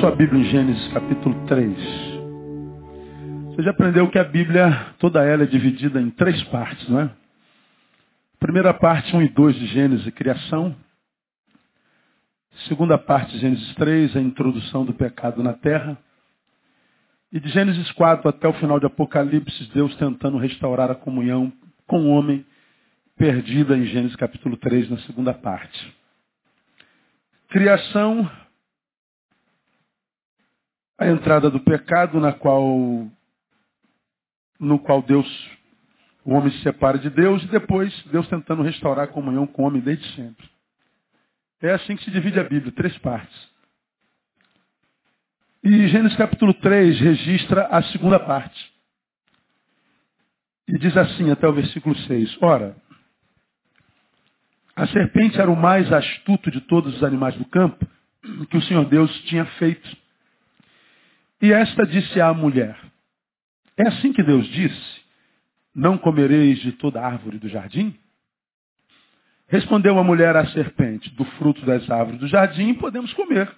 Sua Bíblia em Gênesis capítulo 3. Você já aprendeu que a Bíblia, toda ela é dividida em três partes, não é? Primeira parte, 1 e 2 de Gênesis, criação. Segunda parte, Gênesis 3, a introdução do pecado na terra. E de Gênesis 4 até o final de Apocalipse, Deus tentando restaurar a comunhão com o homem, perdida em Gênesis capítulo 3, na segunda parte. Criação, a entrada do pecado na qual no qual Deus o homem se separa de Deus e depois Deus tentando restaurar a comunhão com o homem desde sempre. É assim que se divide a Bíblia, três partes. E Gênesis capítulo 3 registra a segunda parte. E diz assim até o versículo 6. Ora, a serpente era o mais astuto de todos os animais do campo que o Senhor Deus tinha feito. E esta disse à mulher: É assim que Deus disse: Não comereis de toda árvore do jardim? Respondeu a mulher à serpente: Do fruto das árvores do jardim podemos comer.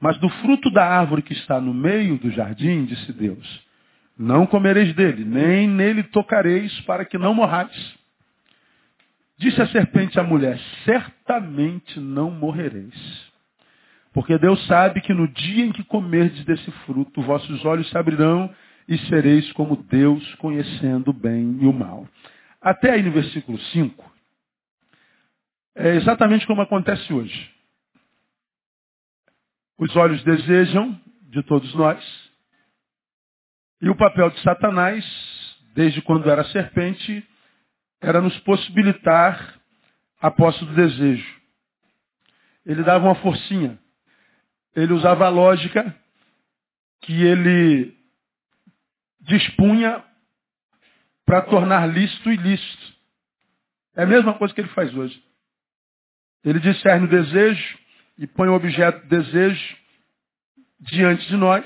Mas do fruto da árvore que está no meio do jardim, disse Deus: Não comereis dele, nem nele tocareis, para que não morrais. Disse a serpente à mulher: Certamente não morrereis. Porque Deus sabe que no dia em que comerdes desse fruto, vossos olhos se abrirão e sereis como Deus, conhecendo o bem e o mal. Até aí no versículo 5, é exatamente como acontece hoje. Os olhos desejam de todos nós, e o papel de Satanás, desde quando era serpente, era nos possibilitar a posse do desejo. Ele dava uma forcinha ele usava a lógica que ele dispunha para tornar lícito ilícito. É a mesma coisa que ele faz hoje. Ele discerne o desejo e põe o objeto desejo diante de nós.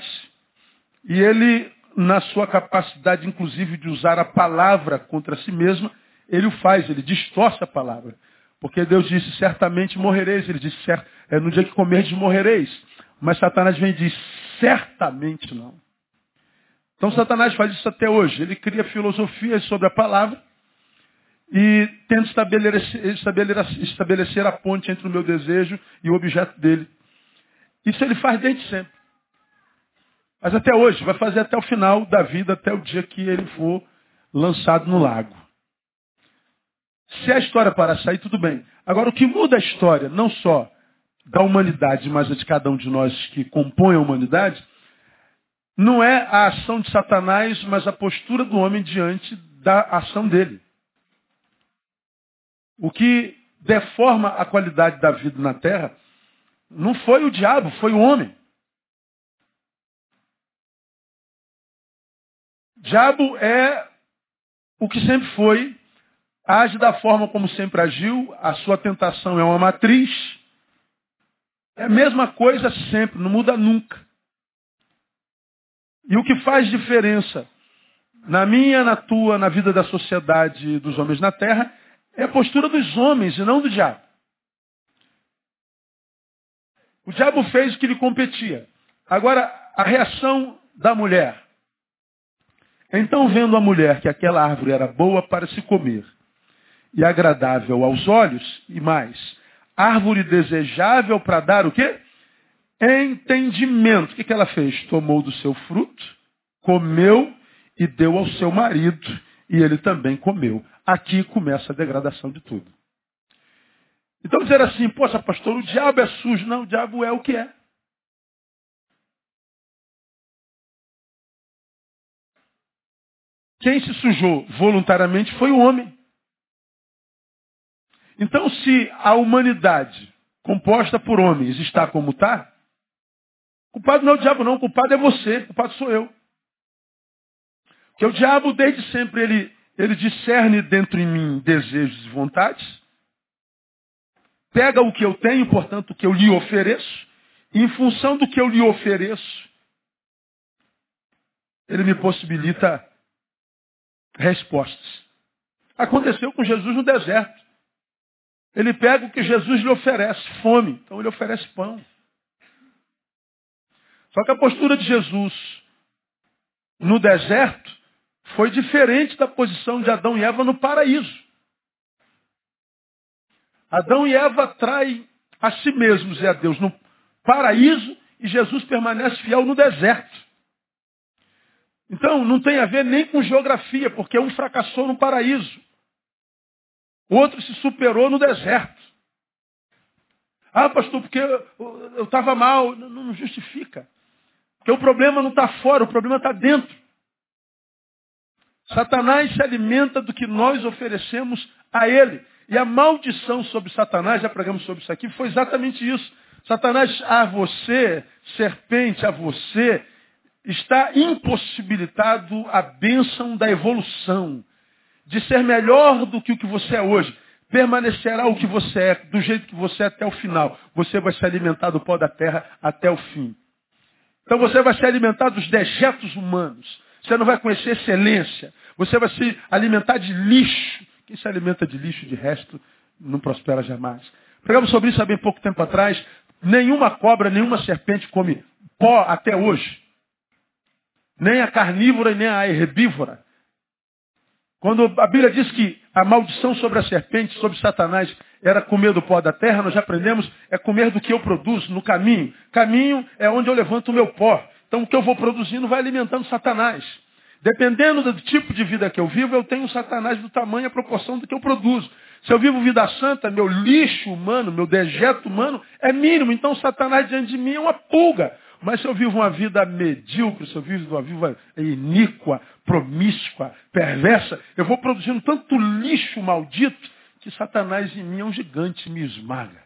E ele, na sua capacidade, inclusive, de usar a palavra contra si mesmo, ele o faz, ele distorce a palavra. Porque Deus disse, certamente morrereis. Ele disse, é, no dia que comerdes morrereis. Mas Satanás vem e diz, certamente não. Então Satanás faz isso até hoje. Ele cria filosofias sobre a palavra e tenta estabelecer, estabelecer, estabelecer a ponte entre o meu desejo e o objeto dele. Isso ele faz desde sempre. Mas até hoje, vai fazer até o final da vida, até o dia que ele for lançado no lago. Se a história parar sair, tudo bem. Agora, o que muda a história, não só da humanidade, mas de cada um de nós que compõe a humanidade, não é a ação de Satanás, mas a postura do homem diante da ação dele. O que deforma a qualidade da vida na terra não foi o diabo, foi o homem. Diabo é o que sempre foi, age da forma como sempre agiu, a sua tentação é uma matriz, é a mesma coisa sempre, não muda nunca. E o que faz diferença na minha, na tua, na vida da sociedade dos homens na terra, é a postura dos homens e não do diabo. O diabo fez o que lhe competia. Agora, a reação da mulher. Então, vendo a mulher que aquela árvore era boa para se comer e agradável aos olhos, e mais, árvore desejável para dar o quê? Entendimento. O que, que ela fez? Tomou do seu fruto, comeu e deu ao seu marido, e ele também comeu. Aqui começa a degradação de tudo. Então dizer assim, poxa pastor, o diabo é sujo. Não, o diabo é o que é. Quem se sujou voluntariamente foi o homem. Então, se a humanidade composta por homens está como está, culpado não é o diabo não, culpado é você, culpado sou eu. Porque o diabo, desde sempre, ele, ele discerne dentro em mim desejos e vontades, pega o que eu tenho, portanto, o que eu lhe ofereço, e em função do que eu lhe ofereço, ele me possibilita respostas. Aconteceu com Jesus no deserto. Ele pega o que Jesus lhe oferece, fome. Então ele oferece pão. Só que a postura de Jesus no deserto foi diferente da posição de Adão e Eva no paraíso. Adão e Eva traem a si mesmos e a Deus no paraíso e Jesus permanece fiel no deserto. Então, não tem a ver nem com geografia, porque um fracassou no paraíso. O outro se superou no deserto. Ah, pastor, porque eu estava mal. Não, não justifica. Porque o problema não está fora, o problema está dentro. Satanás se alimenta do que nós oferecemos a ele. E a maldição sobre Satanás, já pregamos sobre isso aqui, foi exatamente isso. Satanás a você, serpente a você, está impossibilitado a bênção da evolução, de ser melhor do que o que você é hoje. Permanecerá o que você é, do jeito que você é até o final. Você vai se alimentar do pó da terra até o fim. Então você vai se alimentar dos dejetos humanos. Você não vai conhecer excelência. Você vai se alimentar de lixo. Quem se alimenta de lixo, de resto, não prospera jamais. Pregamos sobre isso há bem pouco tempo atrás. Nenhuma cobra, nenhuma serpente come pó até hoje. Nem a carnívora e nem a herbívora. Quando a Bíblia diz que a maldição sobre a serpente, sobre Satanás, era comer do pó da terra, nós já aprendemos, é comer do que eu produzo no caminho. Caminho é onde eu levanto o meu pó. Então o que eu vou produzindo vai alimentando Satanás. Dependendo do tipo de vida que eu vivo, eu tenho Satanás do tamanho e proporção do que eu produzo. Se eu vivo vida santa, meu lixo humano, meu dejeto humano é mínimo. Então Satanás diante de mim é uma pulga. Mas se eu vivo uma vida medíocre, se eu vivo uma vida iníqua, promíscua, perversa, eu vou produzindo tanto lixo maldito que Satanás em mim é um gigante, me esmaga.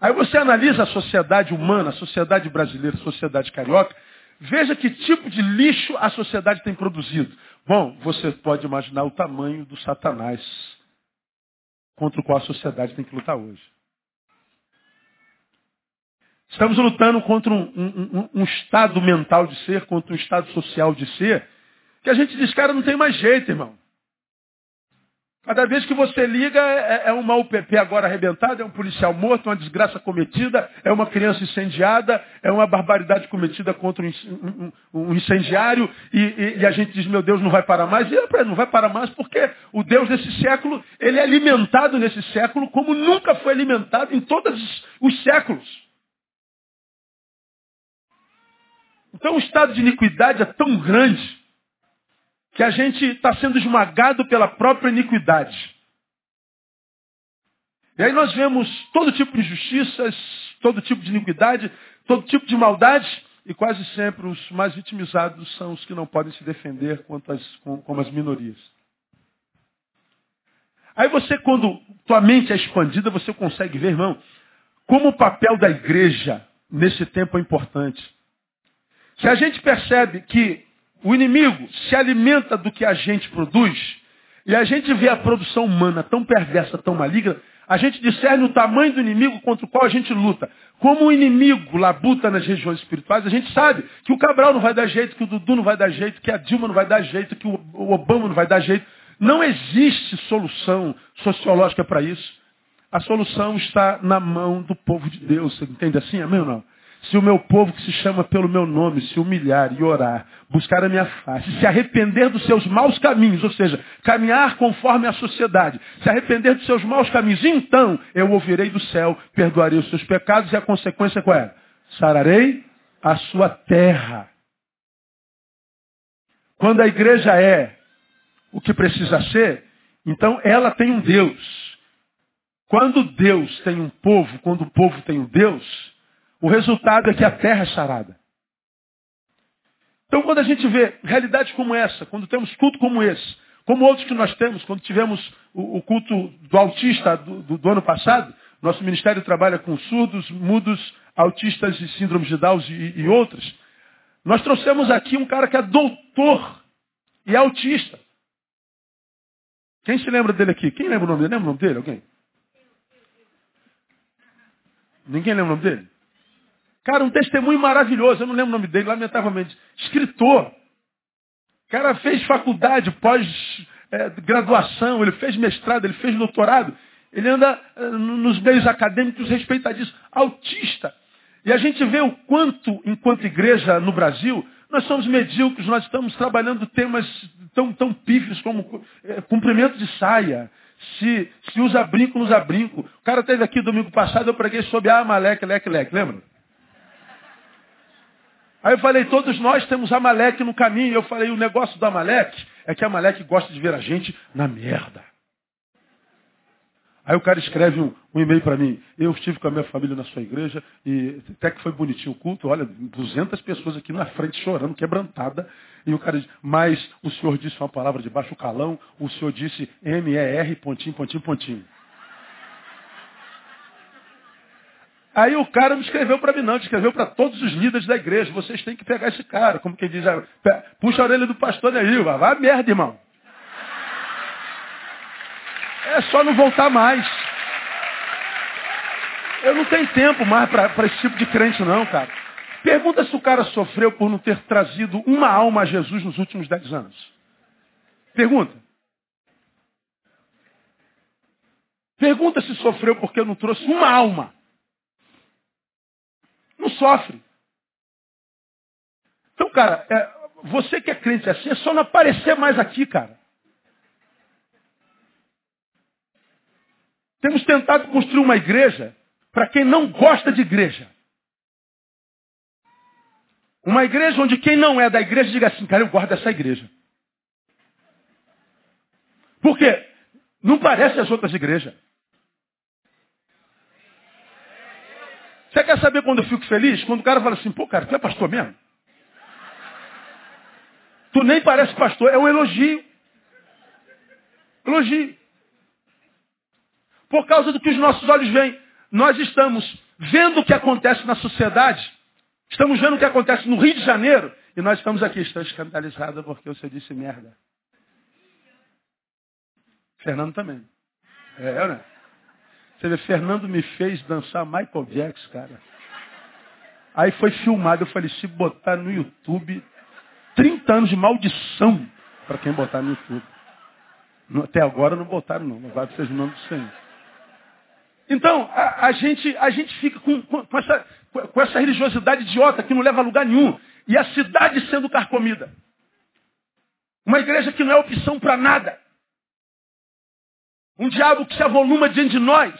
Aí você analisa a sociedade humana, a sociedade brasileira, a sociedade carioca, veja que tipo de lixo a sociedade tem produzido. Bom, você pode imaginar o tamanho do Satanás contra o qual a sociedade tem que lutar hoje. Estamos lutando contra um, um, um, estado mental de ser, contra um estado social de ser, que a gente diz, cara, não tem mais jeito, irmão. Cada vez que você liga, é, é uma UPP agora arrebentada, é um policial morto, uma desgraça cometida, é uma criança incendiada, é uma barbaridade cometida contra um, um incendiário, e, e, e, a gente diz, meu Deus, não vai parar mais. E é, não vai parar mais porque o Deus desse século, ele é alimentado nesse século como nunca foi alimentado em todos os séculos. Então o estado de iniquidade é tão grande que a gente está sendo esmagado pela própria iniquidade. E aí nós vemos todo tipo de injustiças, todo tipo de iniquidade, todo tipo de maldade, e quase sempre os mais vitimizados são os que não podem se defender quanto as, como as minorias. Aí você, quando tua mente é expandida, você consegue ver, irmão, como o papel da igreja nesse tempo é importante. Se a gente percebe que o inimigo se alimenta do que a gente produz, e a gente vê a produção humana tão perversa, tão maligna, a gente discerne o tamanho do inimigo contra o qual a gente luta. Como o inimigo labuta nas regiões espirituais, a gente sabe que o Cabral não vai dar jeito, que o Dudu não vai dar jeito, que a Dilma não vai dar jeito, que o Obama não vai dar jeito. Não existe solução sociológica para isso. A solução está na mão do povo de Deus. Você entende assim? Amém ou não? Se o meu povo que se chama pelo meu nome se humilhar e orar, buscar a minha face, se arrepender dos seus maus caminhos, ou seja, caminhar conforme a sociedade, se arrepender dos seus maus caminhos, então eu ouvirei do céu, perdoarei os seus pecados e a consequência qual é? Sararei a sua terra. Quando a igreja é o que precisa ser, então ela tem um Deus. Quando Deus tem um povo, quando o povo tem um Deus, o resultado é que a terra é sarada. Então, quando a gente vê realidades como essa, quando temos culto como esse, como outros que nós temos, quando tivemos o, o culto do autista do, do, do, ano passado, nosso ministério trabalha com surdos, mudos, autistas e síndromes de Down e, e outros, nós trouxemos aqui um cara que é doutor e autista. Quem se lembra dele aqui? Quem lembra o nome dele? Lembra o nome dele? Alguém? Ninguém lembra o nome dele? Cara, um testemunho maravilhoso, eu não lembro o nome dele, lamentavelmente. Escritor. O cara fez faculdade, pós-graduação, é, ele fez mestrado, ele fez doutorado. Ele anda é, nos meios acadêmicos respeitadíssimos. Autista. E a gente vê o quanto, enquanto igreja no Brasil, nós somos medíocres, nós estamos trabalhando temas tão, tão pífios como é, cumprimento de saia, se, se usa brinco, não usa brinco. O cara teve aqui domingo passado, eu preguei sobre Amaleque, leque, leque, lembra? Aí eu falei, todos nós temos Amaleque no caminho. Eu falei, o negócio do Amaleque é que Amaleque gosta de ver a gente na merda. Aí o cara escreve um, um e-mail para mim. Eu estive com a minha família na sua igreja e até que foi bonitinho o culto. Olha, 200 pessoas aqui na frente chorando, quebrantada. E o cara diz, mas o senhor disse uma palavra de baixo calão. O senhor disse M-E-R, pontinho, pontinho, pontinho. Aí o cara não escreveu para mim não, escreveu para todos os líderes da igreja. Vocês têm que pegar esse cara. Como quem diz, ah, puxa a orelha do pastor aí, vai, vai merda, irmão. É só não voltar mais. Eu não tenho tempo mais para esse tipo de crente não, cara. Pergunta se o cara sofreu por não ter trazido uma alma a Jesus nos últimos dez anos. Pergunta. Pergunta se sofreu porque não trouxe uma alma. Sofre. Então, cara, é, você que é crente assim, é só não aparecer mais aqui, cara. Temos tentado construir uma igreja para quem não gosta de igreja. Uma igreja onde quem não é da igreja diga assim, cara, eu gosto dessa igreja. Por quê? Não parece as outras igrejas. Você quer saber quando eu fico feliz? Quando o cara fala assim, pô, cara, tu é pastor mesmo? Tu nem parece pastor, é um elogio. Elogio. Por causa do que os nossos olhos veem. Nós estamos vendo o que acontece na sociedade, estamos vendo o que acontece no Rio de Janeiro, e nós estamos aqui, estou escandalizado porque você disse merda. Fernando também. É, né? Você vê, Fernando me fez dançar Michael Jackson, cara. Aí foi filmado, eu falei, se botar no YouTube, 30 anos de maldição para quem botar no YouTube. Até agora não botaram, não. Louvado seja o nome do Senhor. Então, a, a, gente, a gente fica com, com, com, essa, com essa religiosidade idiota que não leva a lugar nenhum. E a cidade sendo carcomida. Uma igreja que não é opção para nada. Um diabo que se avoluma diante de nós.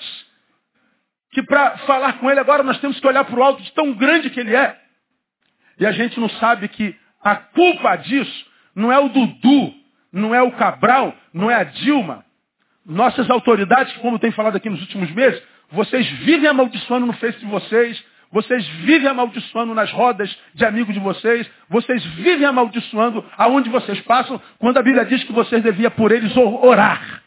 Que para falar com ele agora nós temos que olhar para o alto de tão grande que ele é. E a gente não sabe que a culpa disso não é o Dudu, não é o Cabral, não é a Dilma, nossas autoridades, como tem falado aqui nos últimos meses, vocês vivem amaldiçoando no Face de vocês, vocês vivem amaldiçoando nas rodas de amigos de vocês, vocês vivem amaldiçoando aonde vocês passam, quando a Bíblia diz que vocês deviam por eles orar.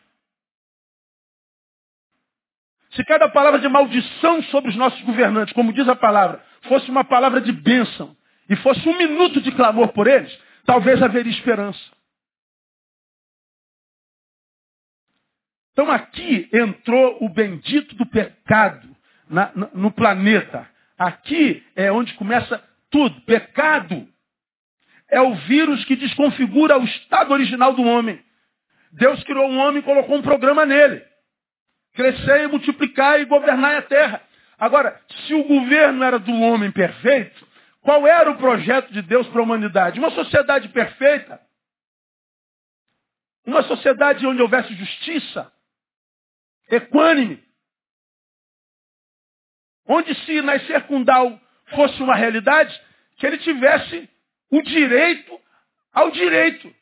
Se cada palavra de maldição sobre os nossos governantes, como diz a palavra, fosse uma palavra de bênção, e fosse um minuto de clamor por eles, talvez haveria esperança. Então aqui entrou o bendito do pecado na, no planeta. Aqui é onde começa tudo. Pecado é o vírus que desconfigura o estado original do homem. Deus criou um homem e colocou um programa nele. Crescer, multiplicar e governar a terra. Agora, se o governo era do homem perfeito, qual era o projeto de Deus para a humanidade? Uma sociedade perfeita. Uma sociedade onde houvesse justiça, equânime. Onde se nascer com fosse uma realidade, que ele tivesse o direito ao direito.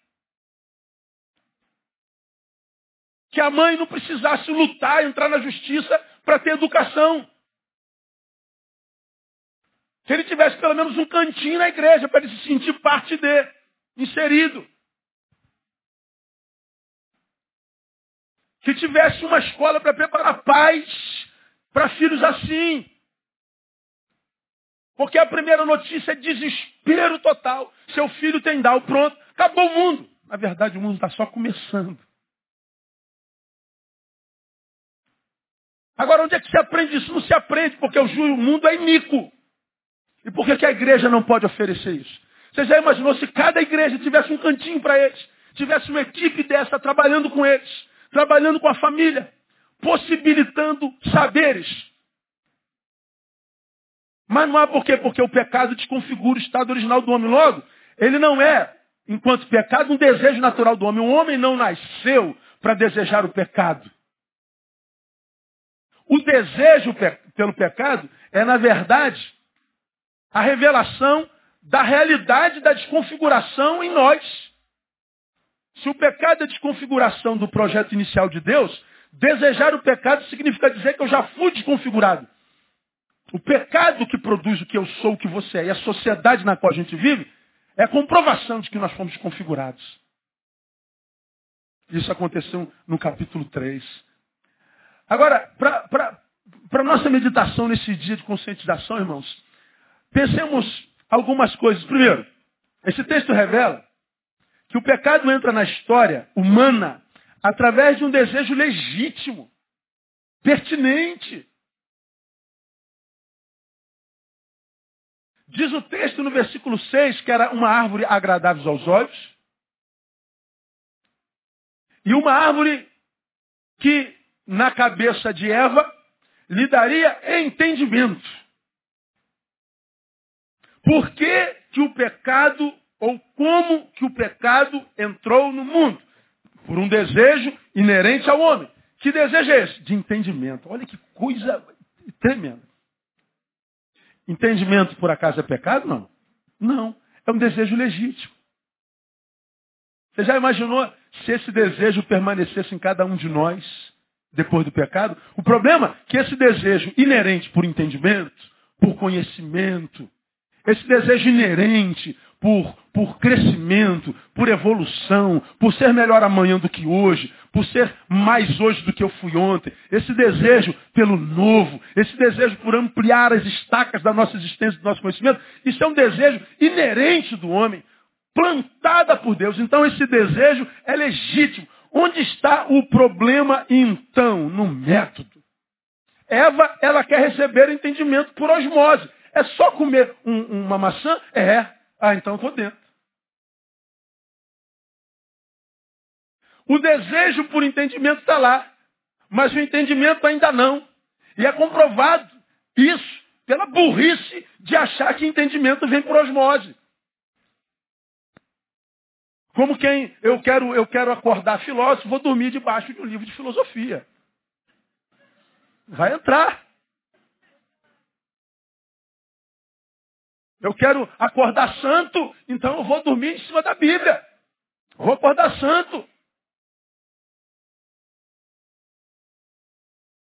Que a mãe não precisasse lutar, entrar na justiça para ter educação. Que ele tivesse pelo menos um cantinho na igreja para ele se sentir parte de, inserido. que tivesse uma escola para preparar pais para filhos assim. Porque a primeira notícia é desespero total. Seu filho tem Down, pronto, acabou o mundo. Na verdade, o mundo está só começando. Agora, onde é que se aprende isso? Não se aprende, porque o mundo é iníquo. E por que, que a igreja não pode oferecer isso? Você já imaginou se cada igreja tivesse um cantinho para eles? Tivesse uma equipe dessa trabalhando com eles? trabalhando com a família, possibilitando saberes. Mas não há por quê? Porque o pecado desconfigura o estado original do homem. Logo, ele não é, enquanto pecado, um desejo natural do homem. O homem não nasceu para desejar o pecado. O desejo pelo pecado é, na verdade, a revelação da realidade da desconfiguração em nós. Se o pecado é desconfiguração do projeto inicial de Deus, desejar o pecado significa dizer que eu já fui desconfigurado. O pecado que produz o que eu sou, o que você é, e a sociedade na qual a gente vive, é comprovação de que nós fomos configurados. Isso aconteceu no capítulo 3. Agora, para a nossa meditação nesse dia de conscientização, irmãos, pensemos algumas coisas. Primeiro, esse texto revela que o pecado entra na história humana através de um desejo legítimo, pertinente. Diz o texto no versículo 6 que era uma árvore agradável aos olhos. E uma árvore que, na cabeça de Eva, lhe daria entendimento. Por que, que o pecado, ou como que o pecado entrou no mundo? Por um desejo inerente ao homem. Que desejo é esse? De entendimento. Olha que coisa tremenda. Entendimento por acaso é pecado? Não. Não. É um desejo legítimo. Você já imaginou se esse desejo permanecesse em cada um de nós depois do pecado? O problema é que esse desejo inerente por entendimento, por conhecimento, esse desejo inerente por, por crescimento, por evolução, por ser melhor amanhã do que hoje, por ser mais hoje do que eu fui ontem. Esse desejo pelo novo, esse desejo por ampliar as estacas da nossa existência, do nosso conhecimento, isso é um desejo inerente do homem, plantada por Deus. Então esse desejo é legítimo. Onde está o problema então? No método. Eva, ela quer receber entendimento por osmose. É só comer um, uma maçã? É. Ah, então estou dentro. O desejo por entendimento está lá, mas o entendimento ainda não. E é comprovado isso pela burrice de achar que entendimento vem por osmose. Como quem eu quero, eu quero acordar filósofo, vou dormir debaixo de um livro de filosofia. Vai entrar. Eu quero acordar santo, então eu vou dormir em cima da Bíblia. Vou acordar santo.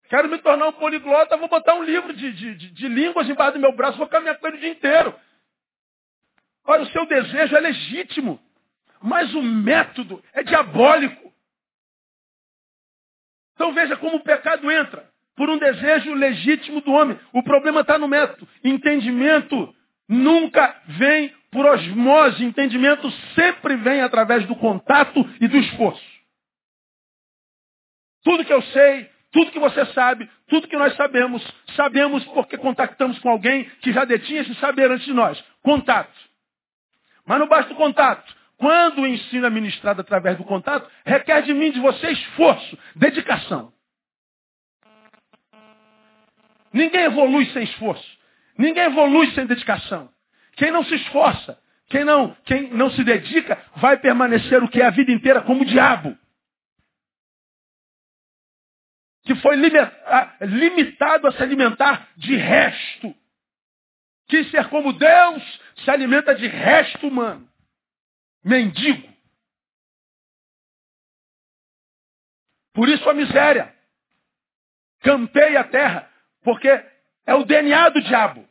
Quero me tornar um poliglota, vou botar um livro de, de, de, de línguas embaixo do meu braço, vou caminhar com ele o dia inteiro. Olha, o seu desejo é legítimo, mas o método é diabólico. Então veja como o pecado entra por um desejo legítimo do homem. O problema está no método. Entendimento nunca vem por osmose. Entendimento sempre vem através do contato e do esforço. Tudo que eu sei, tudo que você sabe, tudo que nós sabemos, sabemos porque contactamos com alguém que já detinha esse saber antes de nós. Contato. Mas não basta o contato. Quando o ensino é ministrado através do contato, requer de mim, de você, esforço, dedicação. Ninguém evolui sem esforço. Ninguém evolui sem dedicação. Quem não se esforça, quem não, quem não se dedica, vai permanecer o que é a vida inteira como o diabo. Que foi limitado a se alimentar de resto. Quis ser como Deus, se alimenta de resto humano. Mendigo. Por isso a miséria. Campeia a terra, porque é o DNA do diabo.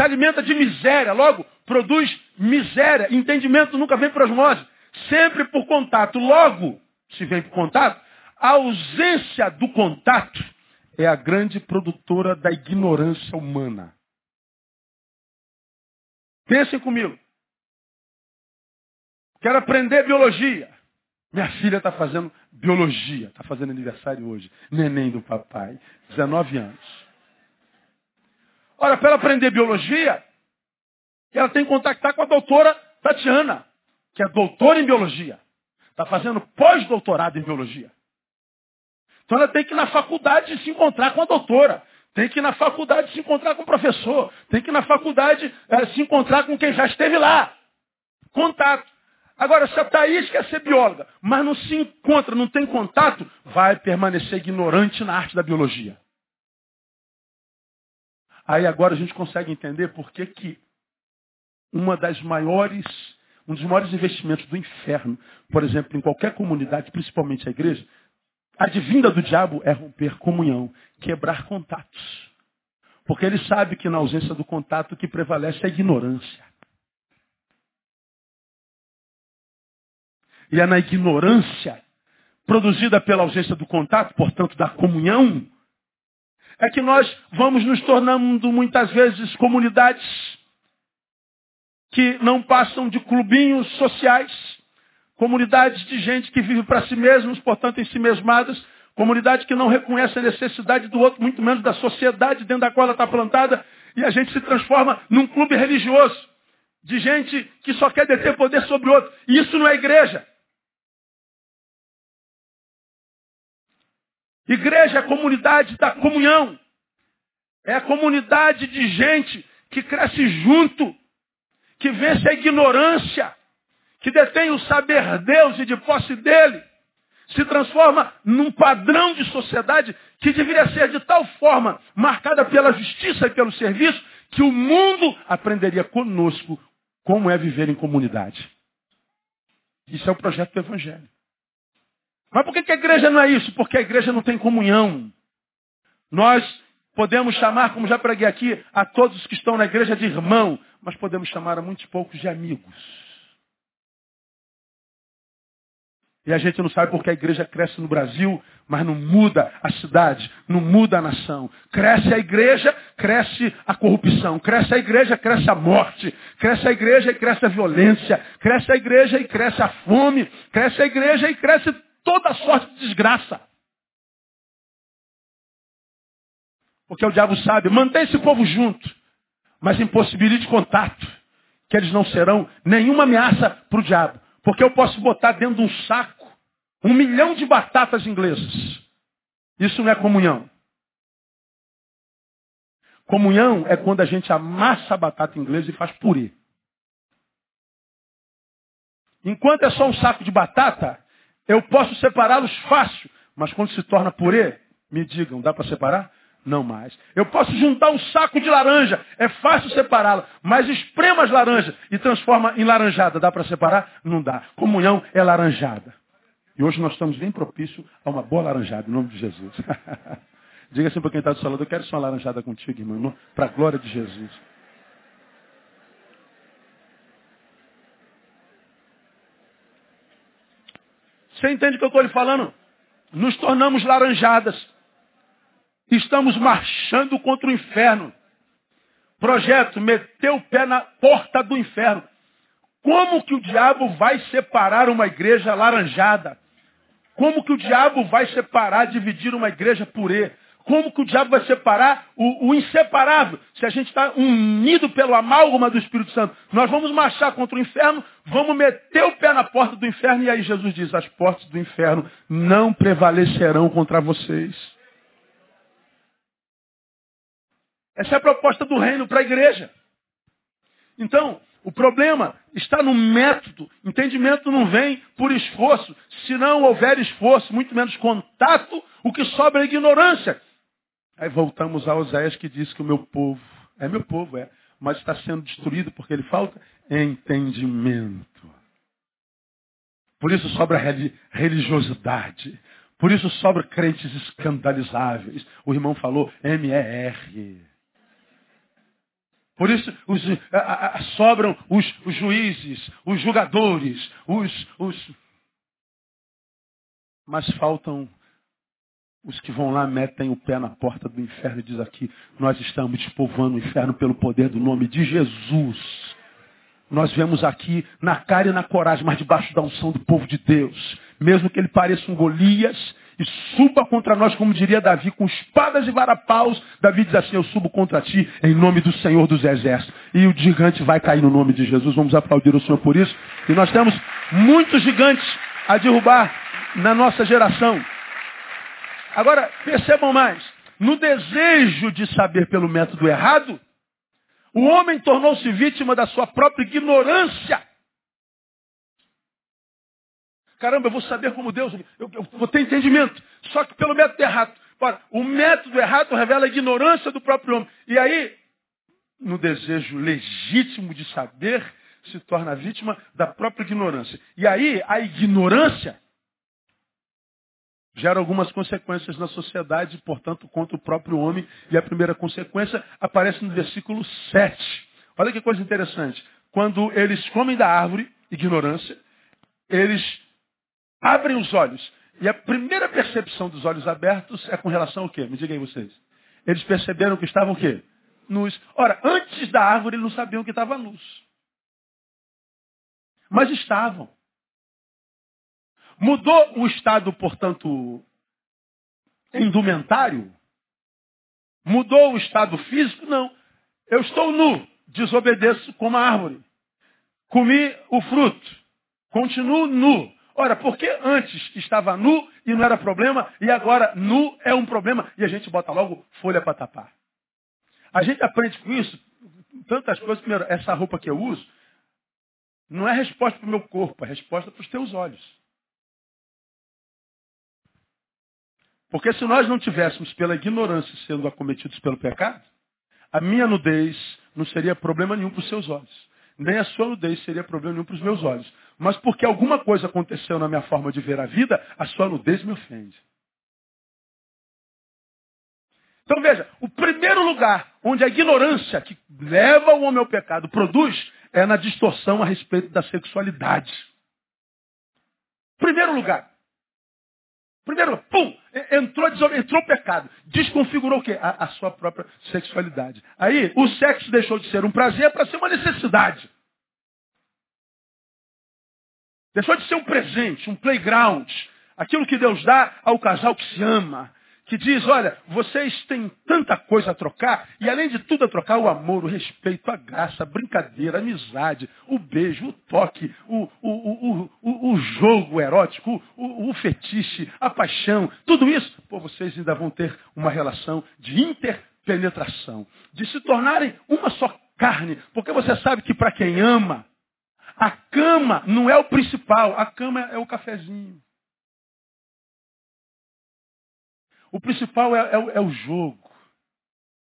se alimenta de miséria, logo produz miséria. Entendimento nunca vem por osmose, sempre por contato. Logo, se vem por contato, a ausência do contato é a grande produtora da ignorância humana. Pensem comigo. Quero aprender biologia. Minha filha está fazendo biologia, está fazendo aniversário hoje. Neném do papai, 19 anos. Olha, para ela aprender biologia, ela tem que contactar com a doutora Tatiana, que é doutora em biologia. Está fazendo pós-doutorado em biologia. Então ela tem que ir na faculdade se encontrar com a doutora. Tem que ir na faculdade se encontrar com o professor. Tem que ir na faculdade é, se encontrar com quem já esteve lá. Contato. Agora, se a Thaís quer ser bióloga, mas não se encontra, não tem contato, vai permanecer ignorante na arte da biologia. Aí agora a gente consegue entender por que, que uma das maiores, um dos maiores investimentos do inferno, por exemplo, em qualquer comunidade, principalmente a igreja, a divina do diabo é romper comunhão, quebrar contatos. Porque ele sabe que na ausência do contato o que prevalece é a ignorância. E é na ignorância, produzida pela ausência do contato, portanto da comunhão, é que nós vamos nos tornando muitas vezes comunidades que não passam de clubinhos sociais, comunidades de gente que vive para si mesmos, portanto em si mesmadas, comunidade que não reconhece a necessidade do outro, muito menos da sociedade dentro da qual ela está plantada, e a gente se transforma num clube religioso, de gente que só quer deter poder sobre o outro. E isso não é igreja. Igreja é a comunidade da comunhão. É a comunidade de gente que cresce junto, que vence a ignorância, que detém o saber Deus e de posse dele, se transforma num padrão de sociedade que deveria ser de tal forma marcada pela justiça e pelo serviço que o mundo aprenderia conosco como é viver em comunidade. Isso é o projeto do Evangelho. Mas por que a igreja não é isso? Porque a igreja não tem comunhão. Nós podemos chamar, como já preguei aqui, a todos que estão na igreja de irmão, mas podemos chamar a muitos poucos de amigos. E a gente não sabe porque a igreja cresce no Brasil, mas não muda a cidade, não muda a nação. Cresce a igreja, cresce a corrupção. Cresce a igreja, cresce a morte. Cresce a igreja e cresce a violência. Cresce a igreja e cresce a fome. Cresce a igreja e cresce toda sorte de desgraça. Porque o diabo sabe, mantém esse povo junto, mas impossibilite contato, que eles não serão nenhuma ameaça para o diabo. Porque eu posso botar dentro de um saco um milhão de batatas inglesas. Isso não é comunhão. Comunhão é quando a gente amassa a batata inglesa e faz purê. Enquanto é só um saco de batata, eu posso separá-los fácil, mas quando se torna purê, me digam, dá para separar? Não mais. Eu posso juntar um saco de laranja, é fácil separá-la, mas esprema as laranjas e transforma em laranjada. Dá para separar? Não dá. Comunhão é laranjada. E hoje nós estamos bem propício a uma boa laranjada, em nome de Jesus. Diga assim para quem está do seu lado, eu quero ser uma laranjada contigo, irmão, para a glória de Jesus. Você entende o que eu estou lhe falando? Nos tornamos laranjadas. Estamos marchando contra o inferno. Projeto, meteu o pé na porta do inferno. Como que o diabo vai separar uma igreja laranjada? Como que o diabo vai separar, dividir uma igreja purê? Como que o diabo vai separar o, o inseparável? Se a gente está unido pelo amálgama do Espírito Santo, nós vamos marchar contra o inferno, vamos meter o pé na porta do inferno, e aí Jesus diz, as portas do inferno não prevalecerão contra vocês. Essa é a proposta do reino para a igreja. Então, o problema está no método. Entendimento não vem por esforço. Se não houver esforço, muito menos contato, o que sobra é ignorância. Aí voltamos a Oséias que diz que o meu povo, é meu povo, é, mas está sendo destruído porque ele falta entendimento. Por isso sobra religiosidade. Por isso sobra crentes escandalizáveis. O irmão falou M-E-R. Por isso os, a, a, sobram os, os, juízes, os julgadores, os, os. Mas faltam os que vão lá, metem o pé na porta do inferno e diz aqui, nós estamos despovoando o inferno pelo poder do nome de Jesus. Nós vemos aqui na cara e na coragem, mas debaixo da unção do povo de Deus. Mesmo que ele pareça um Golias e suba contra nós, como diria Davi, com espadas e varapaus, Davi diz assim, eu subo contra ti em nome do Senhor dos Exércitos. E o gigante vai cair no nome de Jesus. Vamos aplaudir o Senhor por isso. E nós temos muitos gigantes a derrubar na nossa geração. Agora, percebam mais. No desejo de saber pelo método errado, o homem tornou-se vítima da sua própria ignorância. Caramba, eu vou saber como Deus, eu, eu vou ter entendimento. Só que pelo método errado. Ora, o método errado revela a ignorância do próprio homem. E aí, no desejo legítimo de saber, se torna vítima da própria ignorância. E aí, a ignorância gera algumas consequências na sociedade, portanto, contra o próprio homem. E a primeira consequência aparece no versículo 7. Olha que coisa interessante. Quando eles comem da árvore, ignorância, eles abrem os olhos. E a primeira percepção dos olhos abertos é com relação ao quê? Me digam aí vocês. Eles perceberam que estavam o quê? Nus. Ora, antes da árvore eles não sabiam que estava nus. Mas estavam. Mudou o estado, portanto, indumentário? Mudou o estado físico? Não. Eu estou nu, desobedeço como a árvore. Comi o fruto, continuo nu. Ora, por que antes estava nu e não era problema, e agora nu é um problema e a gente bota logo folha para tapar? A gente aprende com isso tantas coisas. Primeiro, essa roupa que eu uso não é resposta para o meu corpo, é resposta para os teus olhos. Porque se nós não tivéssemos pela ignorância sendo acometidos pelo pecado, a minha nudez não seria problema nenhum para os seus olhos. Nem a sua nudez seria problema nenhum para os meus olhos. Mas porque alguma coisa aconteceu na minha forma de ver a vida, a sua nudez me ofende. Então veja, o primeiro lugar onde a ignorância que leva o homem ao pecado produz é na distorção a respeito da sexualidade. Primeiro lugar. Primeiro, pum, entrou, entrou pecado. Desconfigurou o quê? A, a, sua própria sexualidade. Aí, o sexo deixou de ser um prazer para ser uma necessidade. Deixou de ser um presente, um playground. Aquilo que Deus dá ao casal que se ama que diz, olha, vocês têm tanta coisa a trocar, e além de tudo a trocar, o amor, o respeito, a graça, a brincadeira, a amizade, o beijo, o toque, o, o, o, o jogo erótico, o, fetiche, a paixão, tudo isso, pô, vocês ainda vão ter uma relação de interpenetração, de se tornarem uma só carne, porque você sabe que para quem ama, a cama não é o principal, a cama é o cafezinho. O principal é, é, é o jogo.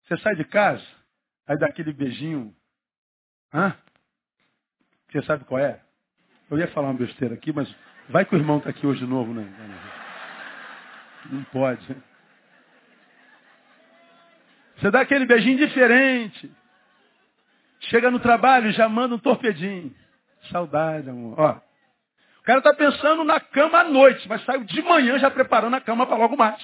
Você sai de casa, aí dá aquele beijinho. Hã? Você sabe qual é? Eu ia falar uma besteira aqui, mas vai que o irmão está aqui hoje de novo, né? Não pode. Você dá aquele beijinho diferente. Chega no trabalho, já manda um torpedinho. Saudade, amor. Ó, o cara está pensando na cama à noite, mas saiu de manhã já preparando a cama para logo mais.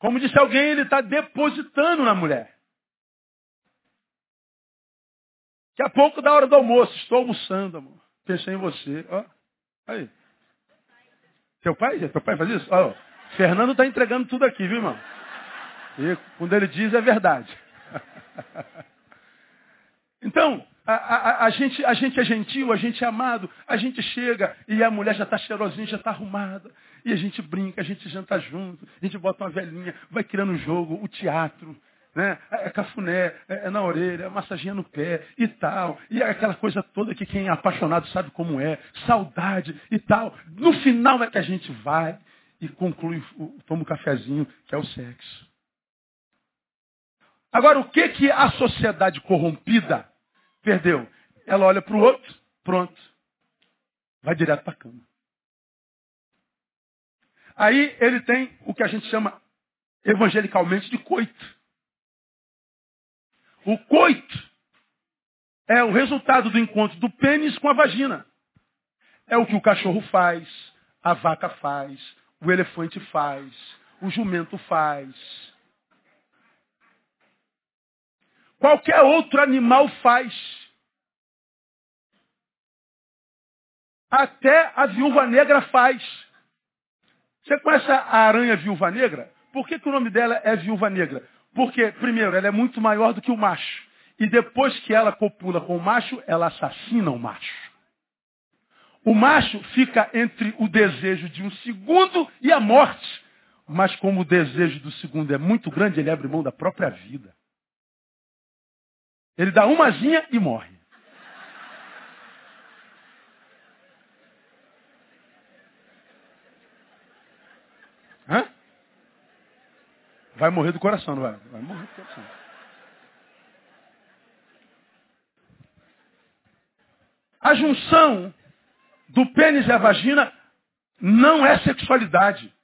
Como disse alguém, ele está depositando na mulher. Daqui a pouco, da hora do almoço, estou almoçando, amor. Pensei em você. Ó, aí. Teu pai? Teu pai faz isso? Ó, Fernando está entregando tudo aqui, viu, irmão? E quando ele diz, é verdade. então, a, a, a, gente, a gente é gentil, a gente é amado, a gente chega e a mulher já está cheirosinha, já está arrumada. E a gente brinca, a gente janta junto, a gente bota uma velhinha, vai criando um jogo, o teatro, né? É, é cafuné, é, é na orelha, é massaginha no pé e tal. E é aquela coisa toda que quem é apaixonado sabe como é, saudade e tal. No final é que a gente vai e conclui, toma um cafezinho, que é o sexo. Agora, o que que a sociedade corrompida perdeu? Ela olha para o outro, pronto. Vai direto para a cama. Aí ele tem o que a gente chama evangelicalmente de coito. O coito é o resultado do encontro do pênis com a vagina. É o que o cachorro faz, a vaca faz, o elefante faz, o jumento faz. Qualquer outro animal faz. Até a viúva negra faz. Você conhece a aranha viúva negra? Por que, que o nome dela é viúva negra? Porque, primeiro, ela é muito maior do que o macho. E depois que ela copula com o macho, ela assassina o macho. O macho fica entre o desejo de um segundo e a morte. Mas como o desejo do segundo é muito grande, ele abre mão da própria vida. Ele dá uma zinha e morre. Hã? Vai morrer do coração, não vai? Vai morrer do coração. A junção do pênis e a vagina não é sexualidade.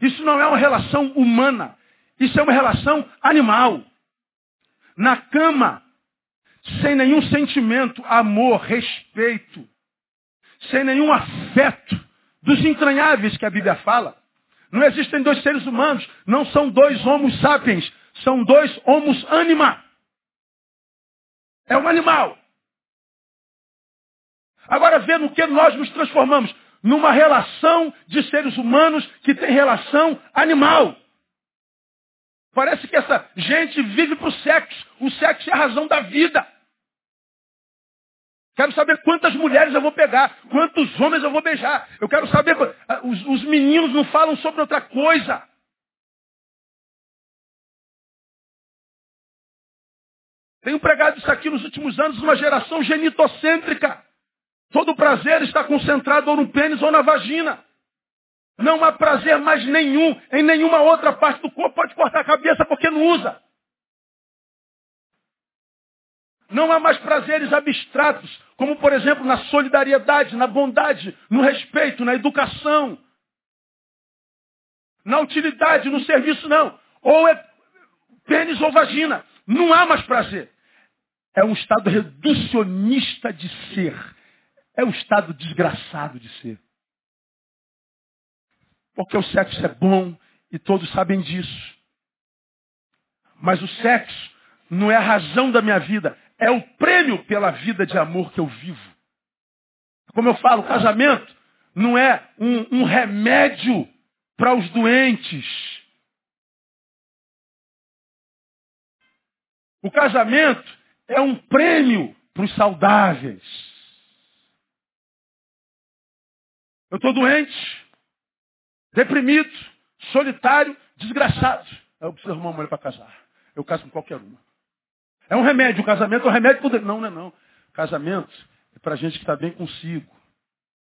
Isso não é uma relação humana. Isso é uma relação animal. Na cama, sem nenhum sentimento, amor, respeito, sem nenhum afeto dos entranháveis que a Bíblia fala. Não existem dois seres humanos, não são dois homos sapiens, são dois homos anima. É um animal. Agora vê no que nós nos transformamos. Numa relação de seres humanos que tem relação animal. Parece que essa gente vive para o sexo. O sexo é a razão da vida. Quero saber quantas mulheres eu vou pegar, quantos homens eu vou beijar. Eu quero saber. Ah, os, os meninos não falam sobre outra coisa. Tenho pregado isso aqui nos últimos anos, uma geração genitocêntrica. Todo prazer está concentrado ou no pênis ou na vagina. Não há prazer mais nenhum em nenhuma outra parte do corpo. Pode cortar a cabeça porque não usa. Não há mais prazeres abstratos, como por exemplo na solidariedade, na bondade, no respeito, na educação, na utilidade, no serviço, não. Ou é pênis ou vagina. Não há mais prazer. É um estado reducionista de ser. É um estado desgraçado de ser. Porque o sexo é bom e todos sabem disso. Mas o sexo não é a razão da minha vida, é o prêmio pela vida de amor que eu vivo. Como eu falo, casamento não é um, um remédio para os doentes. O casamento é um prêmio para os saudáveis. Eu estou doente, deprimido, solitário, desgraçado. Eu preciso arrumar uma mulher para casar. Eu caso com qualquer uma. É um remédio. O casamento é um remédio. Por... Não, não é não. Casamento é para gente que está bem consigo.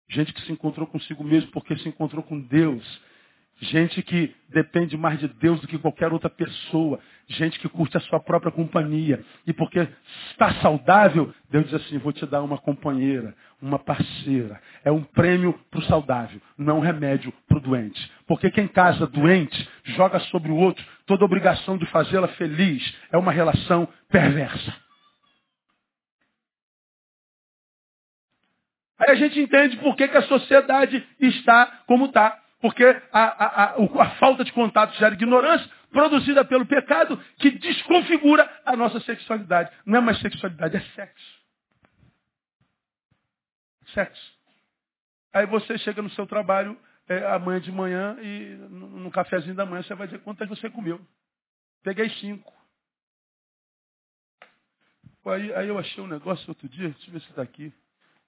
Gente que se encontrou consigo mesmo porque se encontrou com Deus. Gente que depende mais de Deus do que qualquer outra pessoa. Gente que curte a sua própria companhia. E porque está saudável, Deus diz assim, vou te dar uma companheira, uma parceira. É um prêmio para o saudável, não um remédio para doente. Porque quem casa doente, joga sobre o outro toda a obrigação de fazê-la feliz. É uma relação perversa. Aí a gente entende por que, que a sociedade está como está. Porque a, a, a, a, falta de contato gera ignorância, produzida pelo pecado, que desconfigura a nossa sexualidade. Não é mais sexualidade, é sexo. Sexo. Aí você chega no seu trabalho é, amanhã de manhã e no, cafezinho da manhã você vai dizer quantas você comeu. Peguei cinco. Aí, aí eu achei um negócio outro dia, deixa eu ver se está aqui.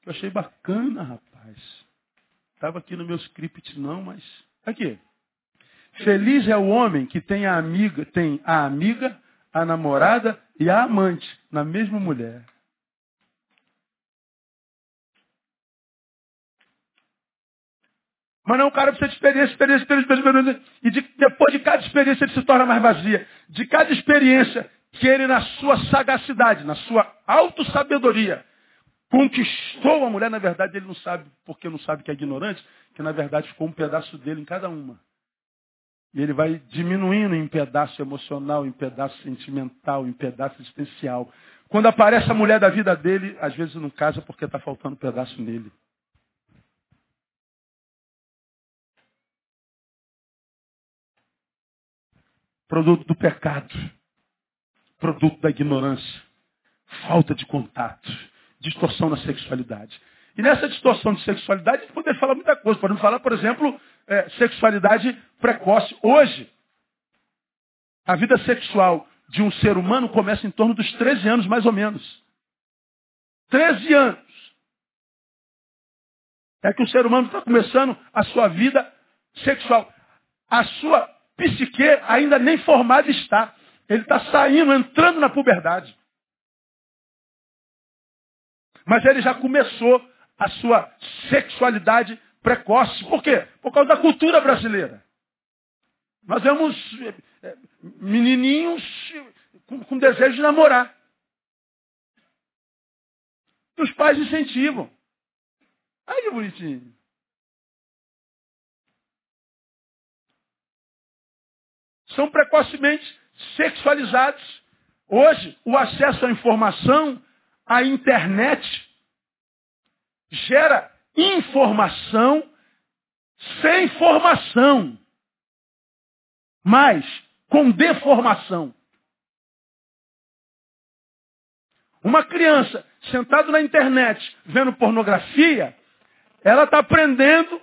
Eu achei bacana, rapaz. Estava aqui no meu script não, mas. Aqui. Feliz é o homem que tem a amiga, tem a amiga, a namorada e a amante na mesma mulher. Mas não, o cara precisa de experiência, experiência, experiência, experiência. E de, depois de cada experiência ele se torna mais vazia. De cada experiência que ele, na sua sagacidade, na sua autossabedoria, conquistou a mulher, na verdade ele não sabe, porque não sabe que é ignorante, que na verdade ficou um pedaço dele em cada uma. E ele vai diminuindo em pedaço emocional, em pedaço sentimental, em pedaço existencial. Quando aparece a mulher da vida dele, às vezes não casa porque está faltando um pedaço nele. Produto do pecado. Produto da ignorância. Falta de contato distorção na sexualidade. E nessa distorção de sexualidade, a gente poderia falar muita coisa. Podemos falar, por exemplo, é, sexualidade precoce. Hoje, a vida sexual de um ser humano começa em torno dos 13 anos, mais ou menos. 13 anos. É que o ser humano está começando a sua vida sexual. a sua psique ainda nem formada está. Ele está saindo, entrando na puberdade. Mas ele já começou a sua sexualidade precoce. Por quê? Por causa da cultura brasileira. Nós vemos eh, menininhos com, desejo de namorar. E os pais incentivam. Ai, que bonitinho. São precocemente sexualizados. Hoje, o acesso à informação, à internet, gera informação sem formação, mas com deformação. Uma criança sentada na internet vendo pornografia, ela está aprendendo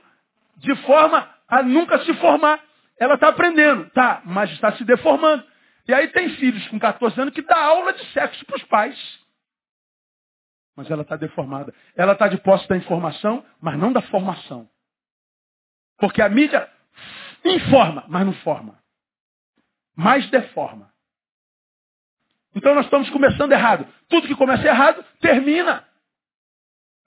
de forma a nunca se formar. Ela está aprendendo, tá, mas está se deformando. E aí tem filhos com 14 anos que dá aula de sexo para os pais. Mas ela está deformada. Ela está de posse da informação, mas não da formação. Porque a mídia informa, mas não forma. Mais deforma. Então nós estamos começando errado. Tudo que começa errado, termina.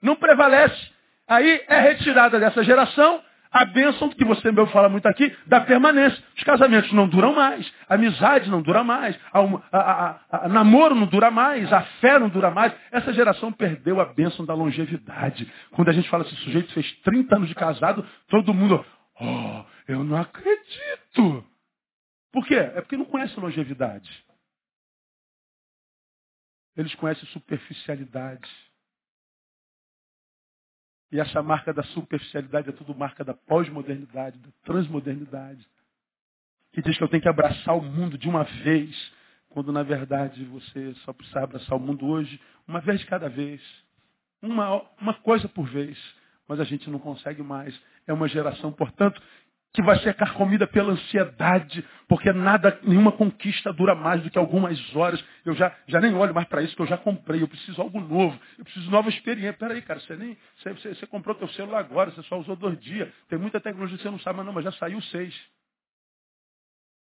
Não prevalece. Aí é retirada dessa geração a bênção que você mesmo fala muito aqui, da permanência. Os casamentos não duram mais, a amizade não dura mais, a, a, a, namoro não dura mais, a fé não dura mais. Essa geração perdeu a bênção da longevidade. Quando a gente fala assim, sujeito fez 30 anos de casado, todo mundo, oh, eu não acredito. Por quê? É porque não conhece longevidade. Eles conhecem superficialidade. E essa marca da superficialidade é tudo marca da pós-modernidade, da transmodernidade. Que diz que eu tenho que abraçar o mundo de uma vez, quando na verdade você só precisa abraçar o mundo hoje, uma vez de cada vez. Uma, uma coisa por vez. Mas a gente não consegue mais. É uma geração, portanto, que vai ser carcomida pela ansiedade, porque nada, nenhuma conquista dura mais do que algumas horas. Eu já, já nem olho mais para isso, que eu já comprei, eu preciso algo novo, eu preciso de nova experiência. Peraí, cara, você nem. Você, você, você comprou teu celular agora, você só usou dois dias. Tem muita tecnologia que você não sabe, mas não, mas já saiu seis.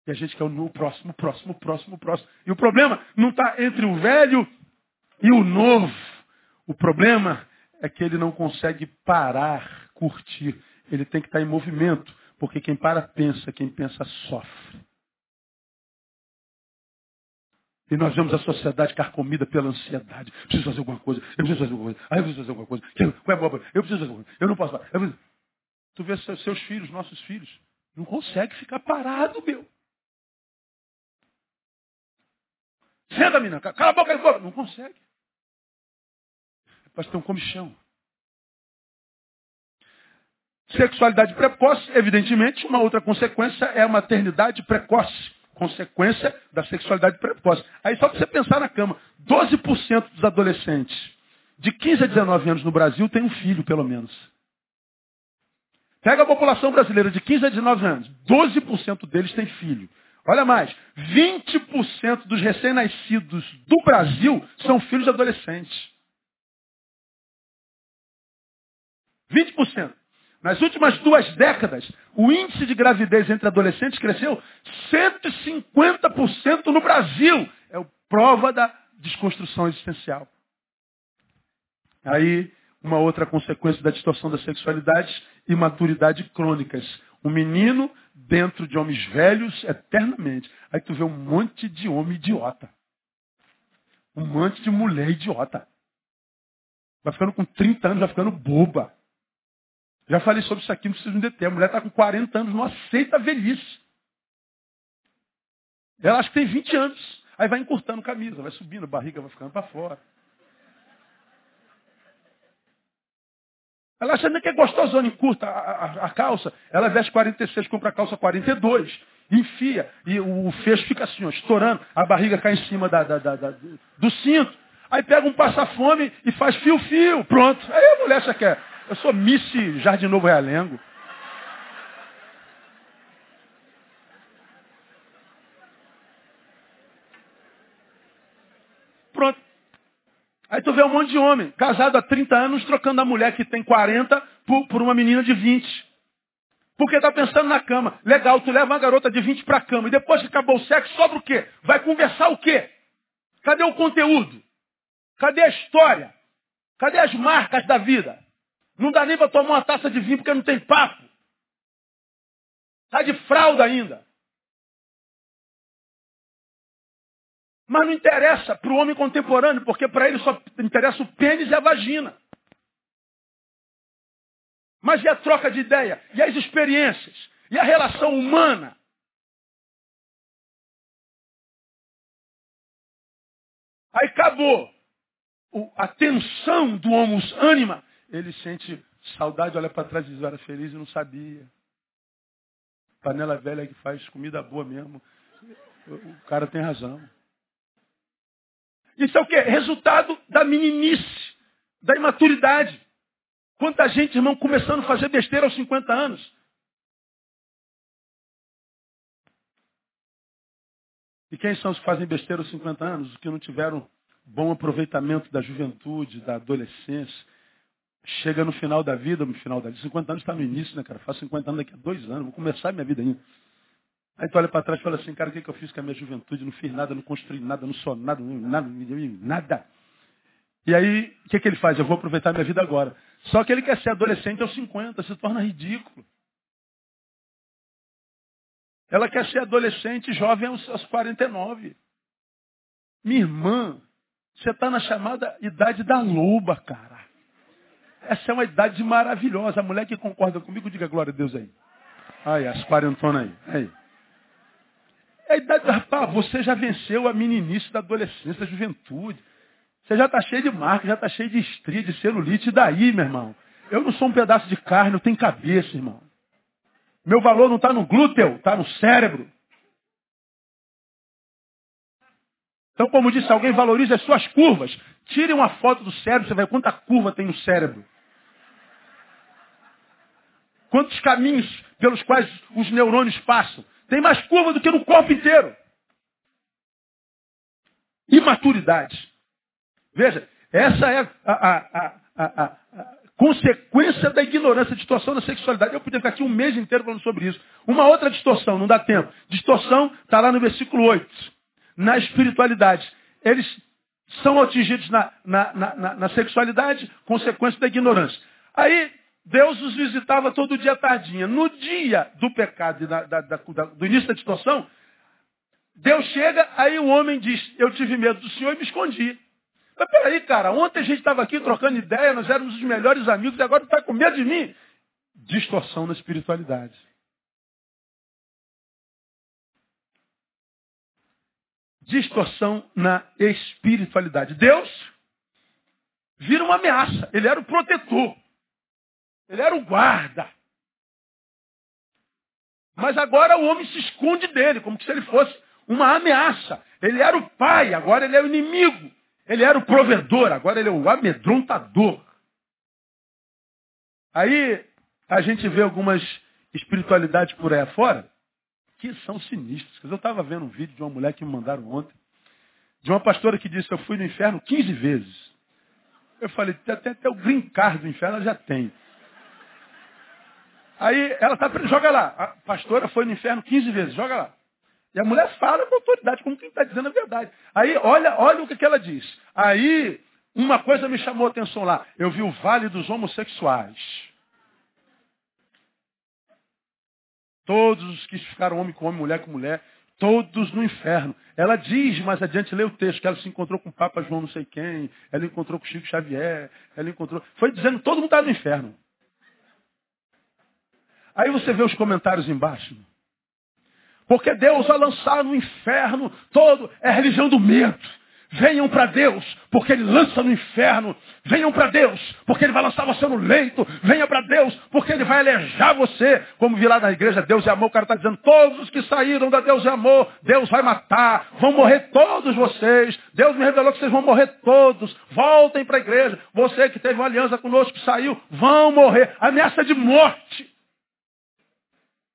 E a gente quer o próximo, próximo, próximo, próximo. E o problema não está entre o velho e o novo. O problema é que ele não consegue parar, curtir. Ele tem que estar tá em movimento. Porque quem para pensa, quem pensa sofre. E nós vemos a sociedade carcomida pela ansiedade. Preciso fazer alguma coisa, eu preciso fazer alguma coisa, ah, eu preciso fazer alguma coisa, qual é boba? Eu preciso fazer alguma coisa, eu não posso parar. Preciso... Tu vê seus filhos, nossos filhos, não consegue ficar parado, meu. Senta, menina, cala a boca, não consegue. Parece ter um comichão. Sexualidade precoce, evidentemente, uma outra consequência é a maternidade precoce. Consequência da sexualidade precoce. Aí só para você pensar na cama, 12% dos adolescentes de 15 a 19 anos no Brasil tem um filho, pelo menos. Pega a população brasileira de 15 a 19 anos, 12% deles tem filho. Olha mais, 20% dos recém-nascidos do Brasil são filhos de adolescentes. 20%. Nas últimas duas décadas, o índice de gravidez entre adolescentes cresceu 150% no Brasil. É prova da desconstrução existencial. Aí, uma outra consequência da distorção da sexualidade, imaturidade crônicas. Um menino dentro de homens velhos eternamente. Aí tu vê um monte de homem idiota. Um monte de mulher idiota. Vai ficando com 30 anos, vai ficando boba. Já falei sobre isso aqui, não preciso me deter. A mulher está com 40 anos, não aceita a velhice. Ela acha que tem 20 anos. Aí vai encurtando camisa, vai subindo, a barriga vai ficando para fora. Ela acha que é gostosona, encurta a, a, a, calça. Ela veste 46, compra a calça 42. Enfia. E o, o fecho fica assim, ó, estourando. A barriga cai em cima da, da, da, do cinto. Aí pega um passa-fome e faz fio-fio. Pronto. Aí a mulher já quer. Eu sou Miss Jardim Novo Realengo. Pronto. Aí tu vê um monte de homem, casado há 30 anos, trocando a mulher que tem 40 por, por uma menina de 20. Porque está pensando na cama. Legal, tu leva uma garota de 20 para cama. E depois que acabou o sexo, sobra o quê? Vai conversar o quê? Cadê o conteúdo? Cadê a história? Cadê as marcas da vida? Não dá nem para tomar uma taça de vinho porque não tem papo. Está de fralda ainda. Mas não interessa para o homem contemporâneo, porque para ele só interessa o pênis e a vagina. Mas e a troca de ideia? E as experiências? E a relação humana? Aí acabou. A tensão do homus anima. Ele sente saudade, olha para trás e diz, era feliz e não sabia. Panela velha que faz comida boa mesmo. O cara tem razão. Isso é o quê? Resultado da meninice, da imaturidade. Quanta gente, irmão, começando a fazer besteira aos 50 anos. E quem são os que fazem besteira aos 50 anos? Os que não tiveram bom aproveitamento da juventude, da adolescência. Chega no final da vida, no final da vida. 50 anos está no início, né, cara? Faço 50 anos daqui a dois anos, vou começar minha vida ainda. Aí tu olha para trás e fala assim, cara, o que, que eu fiz com a minha juventude? Não fiz nada, não construí nada, não sou nada, nada, nada. E aí, o que, que ele faz? Eu vou aproveitar minha vida agora. Só que ele quer ser adolescente aos 50, se torna ridículo. Ela quer ser adolescente jovem aos 49. Minha irmã, você está na chamada idade da loba, cara. Essa é uma idade maravilhosa. A mulher que concorda comigo, diga glória a Deus aí. Aí, as quarentonas aí. aí. É a idade, rapaz, você já venceu a meninice da adolescência, da juventude. Você já está cheio de marca, já está cheio de estria, de celulite. E daí, meu irmão? Eu não sou um pedaço de carne, eu tenho cabeça, irmão. Meu valor não está no glúteo, está no cérebro. Então, como disse alguém, valorize as suas curvas. Tire uma foto do cérebro, você vai ver quanta curva tem no cérebro. Quantos caminhos pelos quais os neurônios passam. Tem mais curva do que no corpo inteiro. Imaturidade. Veja, essa é a, a, a, a, consequência da ignorância, distorção da sexualidade. Eu podia ficar aqui um mês inteiro falando sobre isso. Uma outra distorção, não dá tempo. Distorção está lá no versículo 8. Na espiritualidade. Eles são atingidos na, na, na, na sexualidade, consequência da ignorância. Aí, Deus os visitava todo dia tardinha. No dia do pecado, da, da, da, do início da distorção, Deus chega, aí o homem diz, eu tive medo do Senhor e me escondi. Mas peraí, cara, ontem a gente estava aqui trocando ideia, nós éramos os melhores amigos e agora está com medo de mim. Distorção na espiritualidade. Distorção na espiritualidade. Deus vira uma ameaça. Ele era o protetor. Ele era o guarda. Mas agora o homem se esconde dele, como se ele fosse uma ameaça. Ele era o pai, agora ele é o inimigo. Ele era o provedor, agora ele é o amedrontador. Aí a gente vê algumas espiritualidades por aí afora que são sinistras. Eu estava vendo um vídeo de uma mulher que me mandaram ontem, de uma pastora que disse, eu fui no inferno 15 vezes. Eu falei, até, até o green card do inferno ela já tem. Aí ela tá, joga lá, a pastora foi no inferno 15 vezes, joga lá. E a mulher fala com autoridade, como quem está dizendo a verdade. Aí, olha, olha o que, que ela diz. Aí, uma coisa me chamou a atenção lá. Eu vi o vale dos homossexuais. Todos os que ficaram homem com homem, mulher com mulher, todos no inferno. Ela diz, mais adiante, lê o texto, que ela se encontrou com o Papa João não sei quem, ela encontrou com Chico Xavier, ela encontrou. Foi dizendo todo mundo está no inferno. Aí você vê os comentários embaixo. Porque Deus vai lançar no inferno todo, é a religião do medo. Venham para Deus, porque Ele lança no inferno. Venham para Deus, porque Ele vai lançar você no leito. Venha para Deus, porque Ele vai alejar você. Como vi lá na igreja, Deus é amor. O cara está dizendo, todos os que saíram da Deus é amor, Deus vai matar. Vão morrer todos vocês. Deus me revelou que vocês vão morrer todos. Voltem para a igreja. Você que teve uma aliança conosco, que saiu, vão morrer. Ameaça de morte.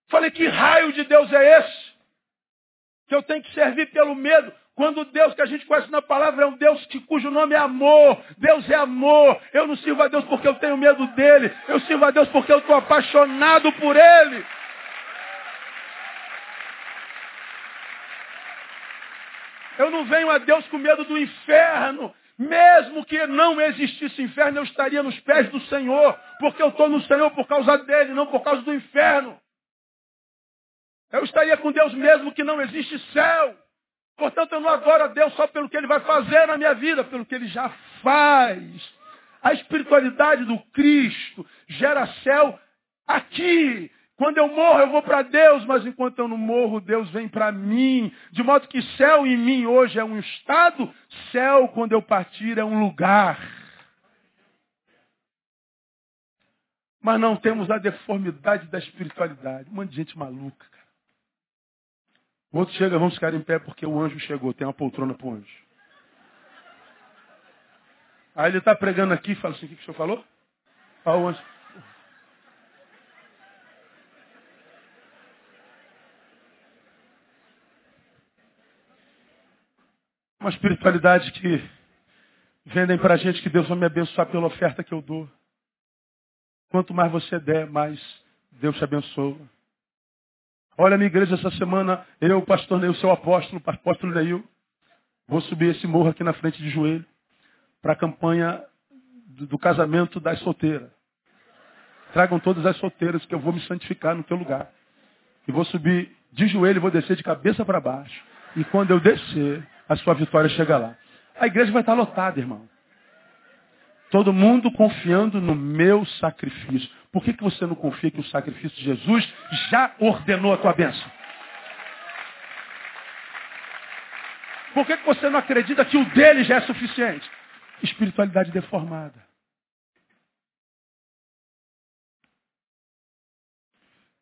Falei, que raio de Deus é esse? Que eu tenho que servir pelo medo. Quando o Deus que a gente conhece na palavra é um Deus que, cujo nome é amor. Deus é amor. Eu não sirvo a Deus porque eu tenho medo dele. Eu sirvo a Deus porque eu estou apaixonado por ele. Eu não venho a Deus com medo do inferno. Mesmo que não existisse inferno, eu estaria nos pés do Senhor. Porque eu estou no Senhor por causa dele, não por causa do inferno. Eu estaria com Deus mesmo que não existe céu. Portanto, eu não adoro a Deus só pelo que Ele vai fazer na minha vida, pelo que Ele já faz. A espiritualidade do Cristo gera céu aqui. Quando eu morro, eu vou para Deus, mas enquanto eu não morro, Deus vem para mim. De modo que céu em mim hoje é um estado, céu quando eu partir é um lugar. Mas não temos a deformidade da espiritualidade. Um monte de gente maluca. O outro chega, vamos ficar em pé porque o anjo chegou, tem uma poltrona para o anjo. Aí ele está pregando aqui e fala assim, o que, que o senhor falou? O anjo. Uma espiritualidade que vendem para a gente que Deus vai me abençoar pela oferta que eu dou. Quanto mais você der, mais Deus te abençoa. Olha, minha igreja, essa semana, eu, pastor Neil, seu apóstolo, apóstolo Neil, vou subir esse morro aqui na frente de joelho para a campanha do, do, casamento das solteiras. Tragam todas as solteiras que eu vou me santificar no teu lugar. E vou subir de joelho vou descer de cabeça para baixo. E quando eu descer, a sua vitória chega lá. A igreja vai estar lotada, irmão. Todo mundo confiando no meu sacrifício. Por que, que você não confia que o sacrifício de Jesus já ordenou a tua bênção? Por que, que você não acredita que o dele já é suficiente? Espiritualidade deformada.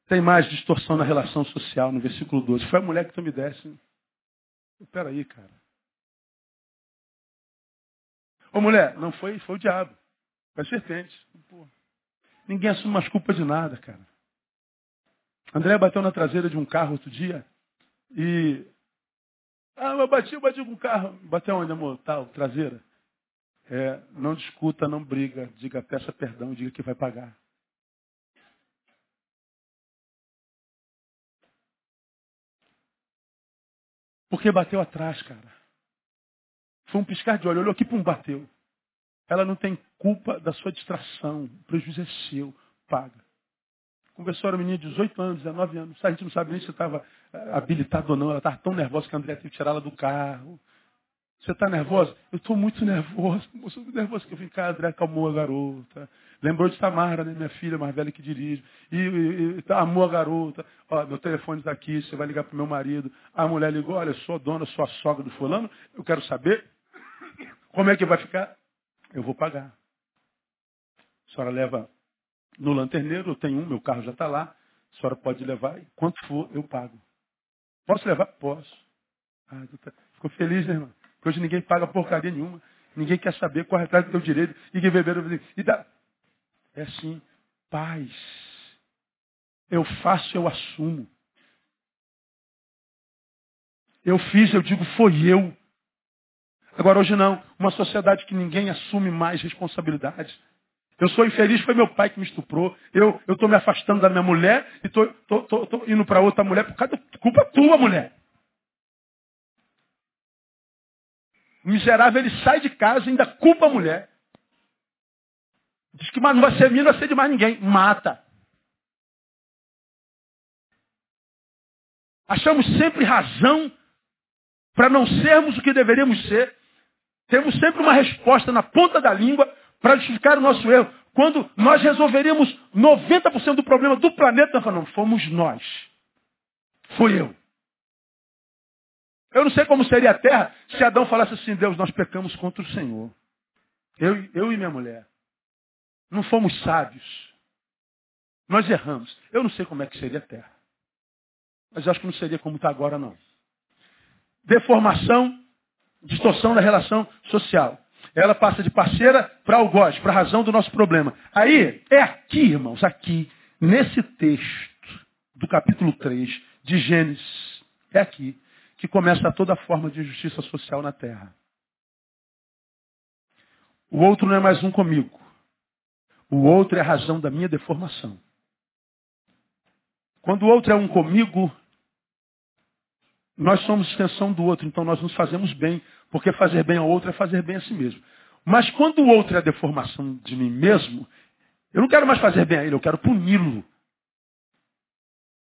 Tem mais distorção na relação social, no versículo 12. Foi a mulher que tu me desse. Espera aí, cara. Ô mulher, não foi, foi o diabo. Foi a serpente. Pô. Ninguém assume mais culpa de nada, cara. André bateu na traseira de um carro outro dia e. Ah, eu bati, eu bati com o carro. Bateu onde, amor? Tal, traseira. É, não discuta, não briga. Diga, peça perdão, diga que vai pagar. Porque bateu atrás, cara. Foi um piscar de olho. Olhou aqui, pum, bateu. Ela não tem culpa da sua distração. O prejuízo é seu. Paga. Conversou a menina de 18 anos, 19 anos. A gente não sabe nem se estava eh, habilitado ou não. Ela estava tão nervosa que a André teve que tirá-la do carro. Você está nervosa? Eu estou muito nervosa. Eu estou muito nervosa que eu vim cá, André acalmou a garota. Lembrou de Tamara, né? minha filha mais velha que dirige. E, e, e amou a garota. Ó, meu telefone está aqui, você vai ligar para o meu marido. A mulher ligou, olha, sou dona, sou a sogra do fulano. Eu quero saber como é que vai ficar? Eu vou pagar. A senhora leva no lanterneiro, eu tenho um, meu carro já está lá. A senhora pode levar, quanto for, eu pago. Posso levar? Posso. Ah, tá, ficou feliz, né, irmão? Porque hoje ninguém paga porcaria nenhuma. Ninguém quer saber, corre atrás do teu direito. E quem beber, e dá. É assim, paz. Eu faço, eu assumo. Eu fiz, eu digo, foi eu. Agora hoje não. Uma sociedade que ninguém assume mais responsabilidade. Eu sou infeliz, foi meu pai que me estuprou. Eu estou me afastando da minha mulher e estou indo para outra mulher por causa da culpa tua, mulher. O miserável, ele sai de casa e ainda culpa a mulher. Diz que não vai ser mim, não vai ser de mais ninguém. Mata. Achamos sempre razão para não sermos o que deveríamos ser. Temos sempre uma resposta na ponta da língua para justificar o nosso erro. Quando nós resolveríamos 90% do problema do planeta, nós falamos, fomos nós. Foi eu. Eu não sei como seria a terra se Adão falasse assim, Deus, nós pecamos contra o Senhor. Eu, eu e minha mulher. Não fomos sábios. Nós erramos. Eu não sei como é que seria a terra. Mas acho que não seria como está agora, não. Deformação distorção da relação social. Ela passa de parceira para algoz, para a razão do nosso problema. Aí, é aqui, irmãos, aqui, nesse texto do capítulo 3 de Gênesis, é aqui, que começa toda forma de injustiça social na terra. O outro não é mais um comigo. O outro é a razão da minha deformação. Quando o outro é um comigo, nós somos extensão do outro, então nós nos fazemos bem, porque fazer bem ao outro é fazer bem a si mesmo. Mas quando o outro é a deformação de mim mesmo, eu não quero mais fazer bem a ele, eu quero puni-lo.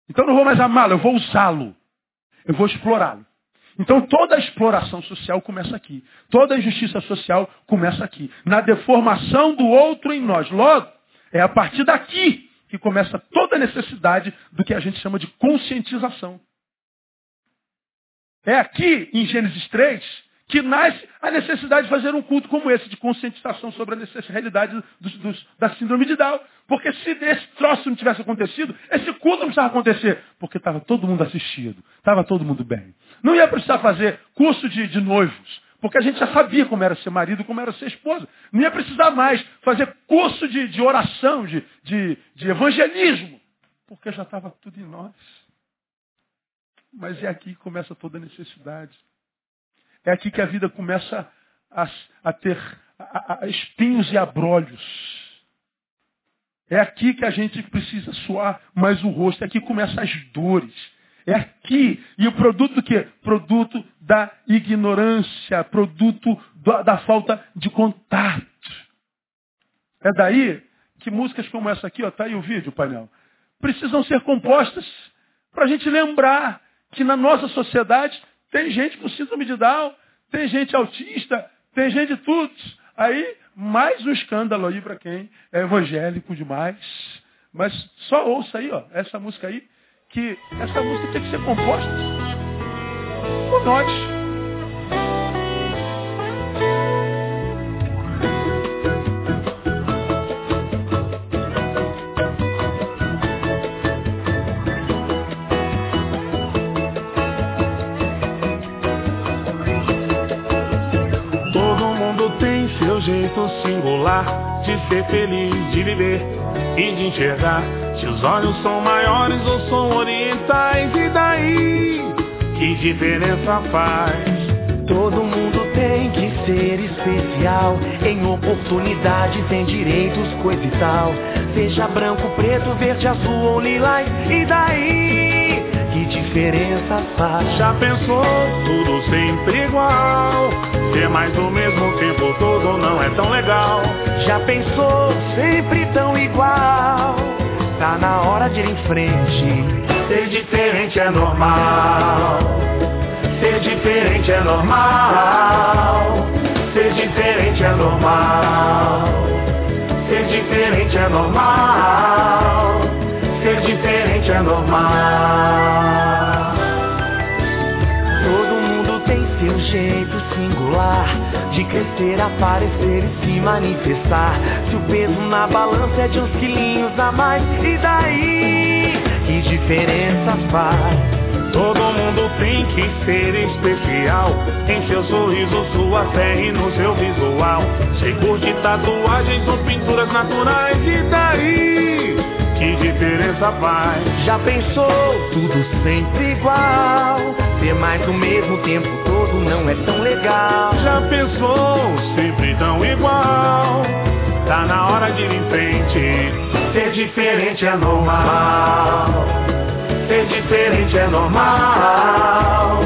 Então eu não vou mais amá-lo, eu vou usá-lo. Eu vou explorá-lo. Então toda a exploração social começa aqui. Toda a injustiça social começa aqui. Na deformação do outro em nós. Logo, é a partir daqui que começa toda a necessidade do que a gente chama de conscientização. É aqui, em Gênesis 3, que nasce a necessidade de fazer um culto como esse, de conscientização sobre a realidade dos, dos, da síndrome de Down. Porque se esse troço não tivesse acontecido, esse culto não precisava acontecer. Porque estava todo mundo assistido, estava todo mundo bem. Não ia precisar fazer curso de, de noivos, porque a gente já sabia como era ser marido, como era ser esposa. Não ia precisar mais fazer curso de, de oração, de, de, de evangelismo, porque já estava tudo em nós. Mas é aqui que começa toda a necessidade. É aqui que a vida começa a, a ter a, a espinhos e abrolhos. É aqui que a gente precisa suar mais o rosto. É aqui que começam as dores. É aqui. E o produto do quê? Produto da ignorância, produto da, da falta de contato. É daí que músicas como essa aqui, ó, tá aí o vídeo, painel, precisam ser compostas para a gente lembrar que na nossa sociedade tem gente com síndrome de Down, tem gente autista, tem gente de tudo. Aí, mais um escândalo aí para quem é evangélico demais. Mas só ouça aí, ó, essa música aí, que essa música tem que ser composta por nós. Jeito singular de ser feliz, de viver e de enxergar. Se os olhos são maiores ou são orientais, e daí? Que diferença faz? Todo mundo tem que ser especial. Em oportunidade tem direitos, coisa e tal. Seja branco, preto, verde, azul ou lilás, e daí? Diferença faz? Já pensou tudo sempre igual? Ser mais do mesmo tempo todo não é tão legal. Já pensou sempre tão igual? Tá na hora de ir em frente. Ser diferente é normal. Ser diferente é normal. Ser diferente é normal. Ser diferente é normal. Ser diferente é normal. Crescer, aparecer e se manifestar. Se o peso na balança é de uns quilinhos a mais, e daí? Que diferença faz? Todo mundo tem que ser especial Em seu sorriso, sua fé e no seu visual Se curte tatuagens ou pinturas naturais E daí? Diferença faz? Já pensou? Tudo sempre igual Ser mais do mesmo tempo todo não é tão legal Já pensou? Sempre tão igual Tá na hora de ir em frente Ser diferente é normal Ser diferente é normal.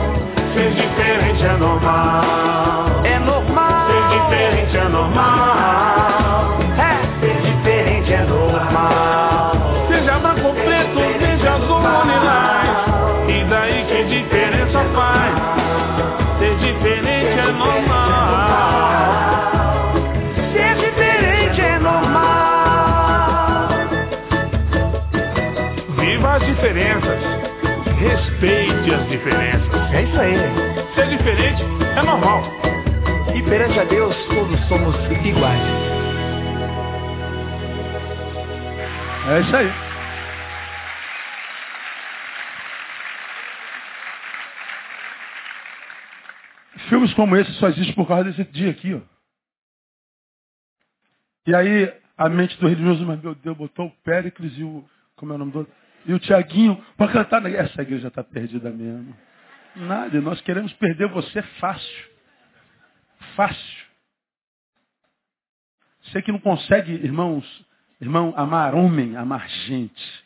Ser diferente. É normal. Respeite as diferenças. É isso aí. Ser diferente é normal. E perante a Deus todos somos iguais. É isso aí. Filmes como esse só existem por causa desse dia aqui, ó. E aí, a mente do religioso, mas meu Deus, botou o Péricles e o. Como é o nome do outro? E o Tiaguinho para cantar. na- Essa igreja está perdida mesmo. Nada. E nós queremos perder você fácil. Fácil. Você que não consegue, irmãos, irmão, amar homem, amar gente.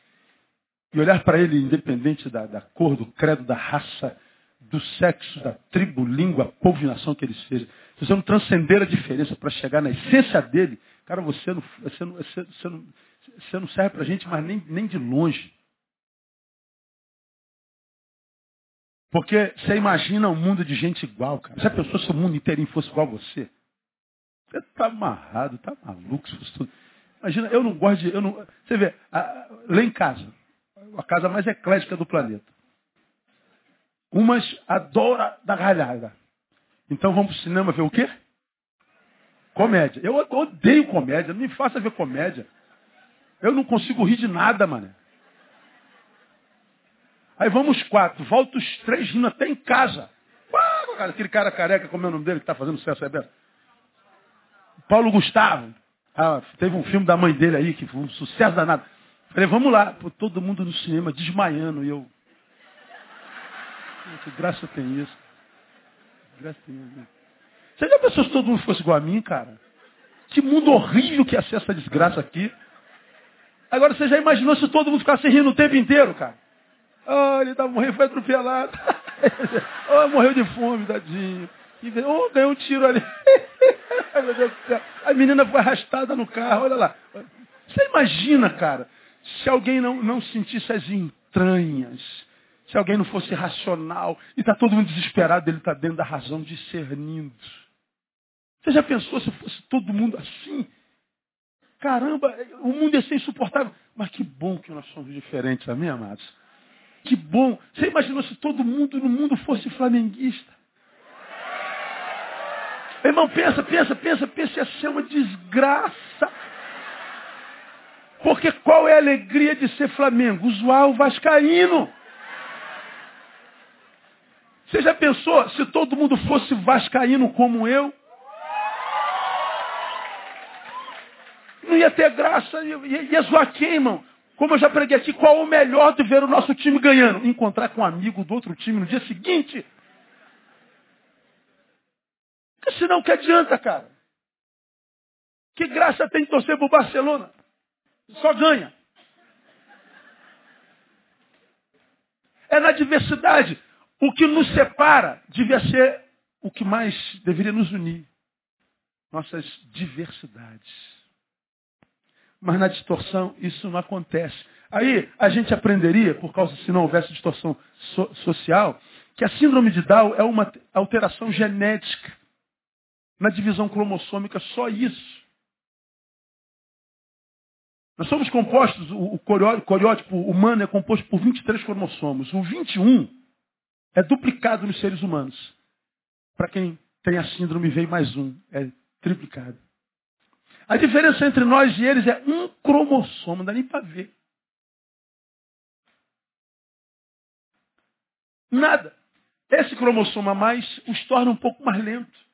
E olhar para ele independente da, da cor, do credo, da raça, do sexo, da tribo, língua, povo e nação que ele seja. Se você não transcender a diferença para chegar na essência dele, cara, você não, você não, você, você não, você não serve para a gente, mas nem, nem de longe. Porque você imagina um mundo de gente igual, cara. Se a pessoa, se o mundo inteirinho fosse igual a você, você está amarrado, está maluco. Tudo. Imagina, eu não gosto de. Eu não, você vê, a, lá em casa, a casa mais eclética do planeta. Umas adoram da galhada. Então vamos para o cinema ver o quê? Comédia. Eu odeio comédia, não me faça ver comédia. Eu não consigo rir de nada, mano. Aí vamos quatro, volta os três rindo até em casa. Aquele cara careca, como é o nome dele, que está fazendo sucesso aí? Paulo Gustavo. Ah, teve um filme da mãe dele aí, que foi um sucesso danado. Falei, vamos lá. Pô, todo mundo no cinema desmaiando. E eu. Que graça tem isso. Que graça tem isso. Você já pensou se todo mundo fosse igual a mim, cara? Que mundo horrível que é essa desgraça aqui. Agora você já imaginou se todo mundo ficasse rindo o tempo inteiro, cara? Oh, ele tá morrendo, foi atropelado. oh, morreu de fome, tadinho. E oh, ganhou um tiro ali. Meu Deus do céu. A menina foi arrastada no carro, olha lá. Você imagina, cara, se alguém não, não sentisse as entranhas, se alguém não fosse racional, e está todo mundo desesperado, ele está dentro da razão, discernindo. Você já pensou se fosse todo mundo assim? Caramba, o mundo ia ser insuportável. Mas que bom que nós somos diferentes, amém, amados? Que bom. Você imaginou se todo mundo no mundo fosse flamenguista? Irmão, pensa, pensa, pensa, pensa, ia ser uma desgraça. Porque qual é a alegria de ser Flamengo? Zoar o Vascaíno. Você já pensou se todo mundo fosse vascaíno como eu? Não ia ter graça, ia, ia zoar quem, irmão? Como eu já preguei aqui, qual o melhor de ver o nosso time ganhando? Encontrar com um amigo do outro time no dia seguinte. Porque senão que adianta, cara? Que graça tem torcer para o Barcelona? Só ganha. É na diversidade. O que nos separa devia ser o que mais deveria nos unir. Nossas diversidades. Mas na distorção isso não acontece. Aí a gente aprenderia, por causa se não houvesse distorção so social, que a síndrome de Down é uma alteração genética na divisão cromossômica, só isso. Nós somos compostos, o coriótipo humano é composto por 23 cromossomos. O 21 é duplicado nos seres humanos. Para quem tem a síndrome, vem mais um, é triplicado. A diferença entre nós e eles é um cromossomo, não dá nem para ver. Nada. Esse cromossomo a mais os torna um pouco mais lentos.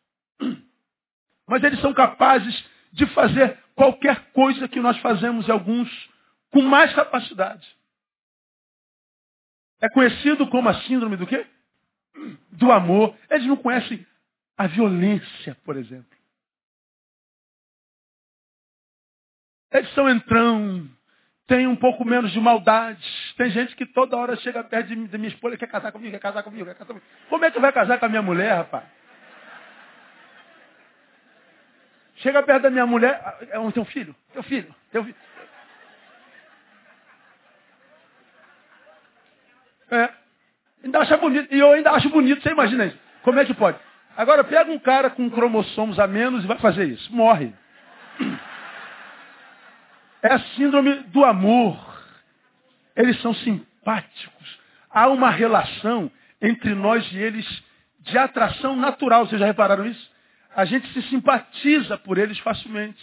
Mas eles são capazes de fazer qualquer coisa que nós fazemos alguns com mais capacidade. É conhecido como a síndrome do quê? Do amor. Eles não conhecem a violência, por exemplo. Eles são entrão, têm um pouco menos de maldade. Tem gente que toda hora chega perto de, de minha esposa quer casar comigo, quer casar comigo, quer casar comigo. Como é que vai casar com a minha mulher, rapaz? Chega perto da minha mulher, é um teu filho, teu filho, teu filho. É. Ainda acha bonito. E eu ainda acho bonito, você imagina isso. Como é que pode? Agora pega um cara com cromossomos a menos e vai fazer isso. Morre. É a síndrome do amor. Eles são simpáticos. Há uma relação entre nós e eles de atração natural. Vocês já repararam isso? A gente se simpatiza por eles facilmente.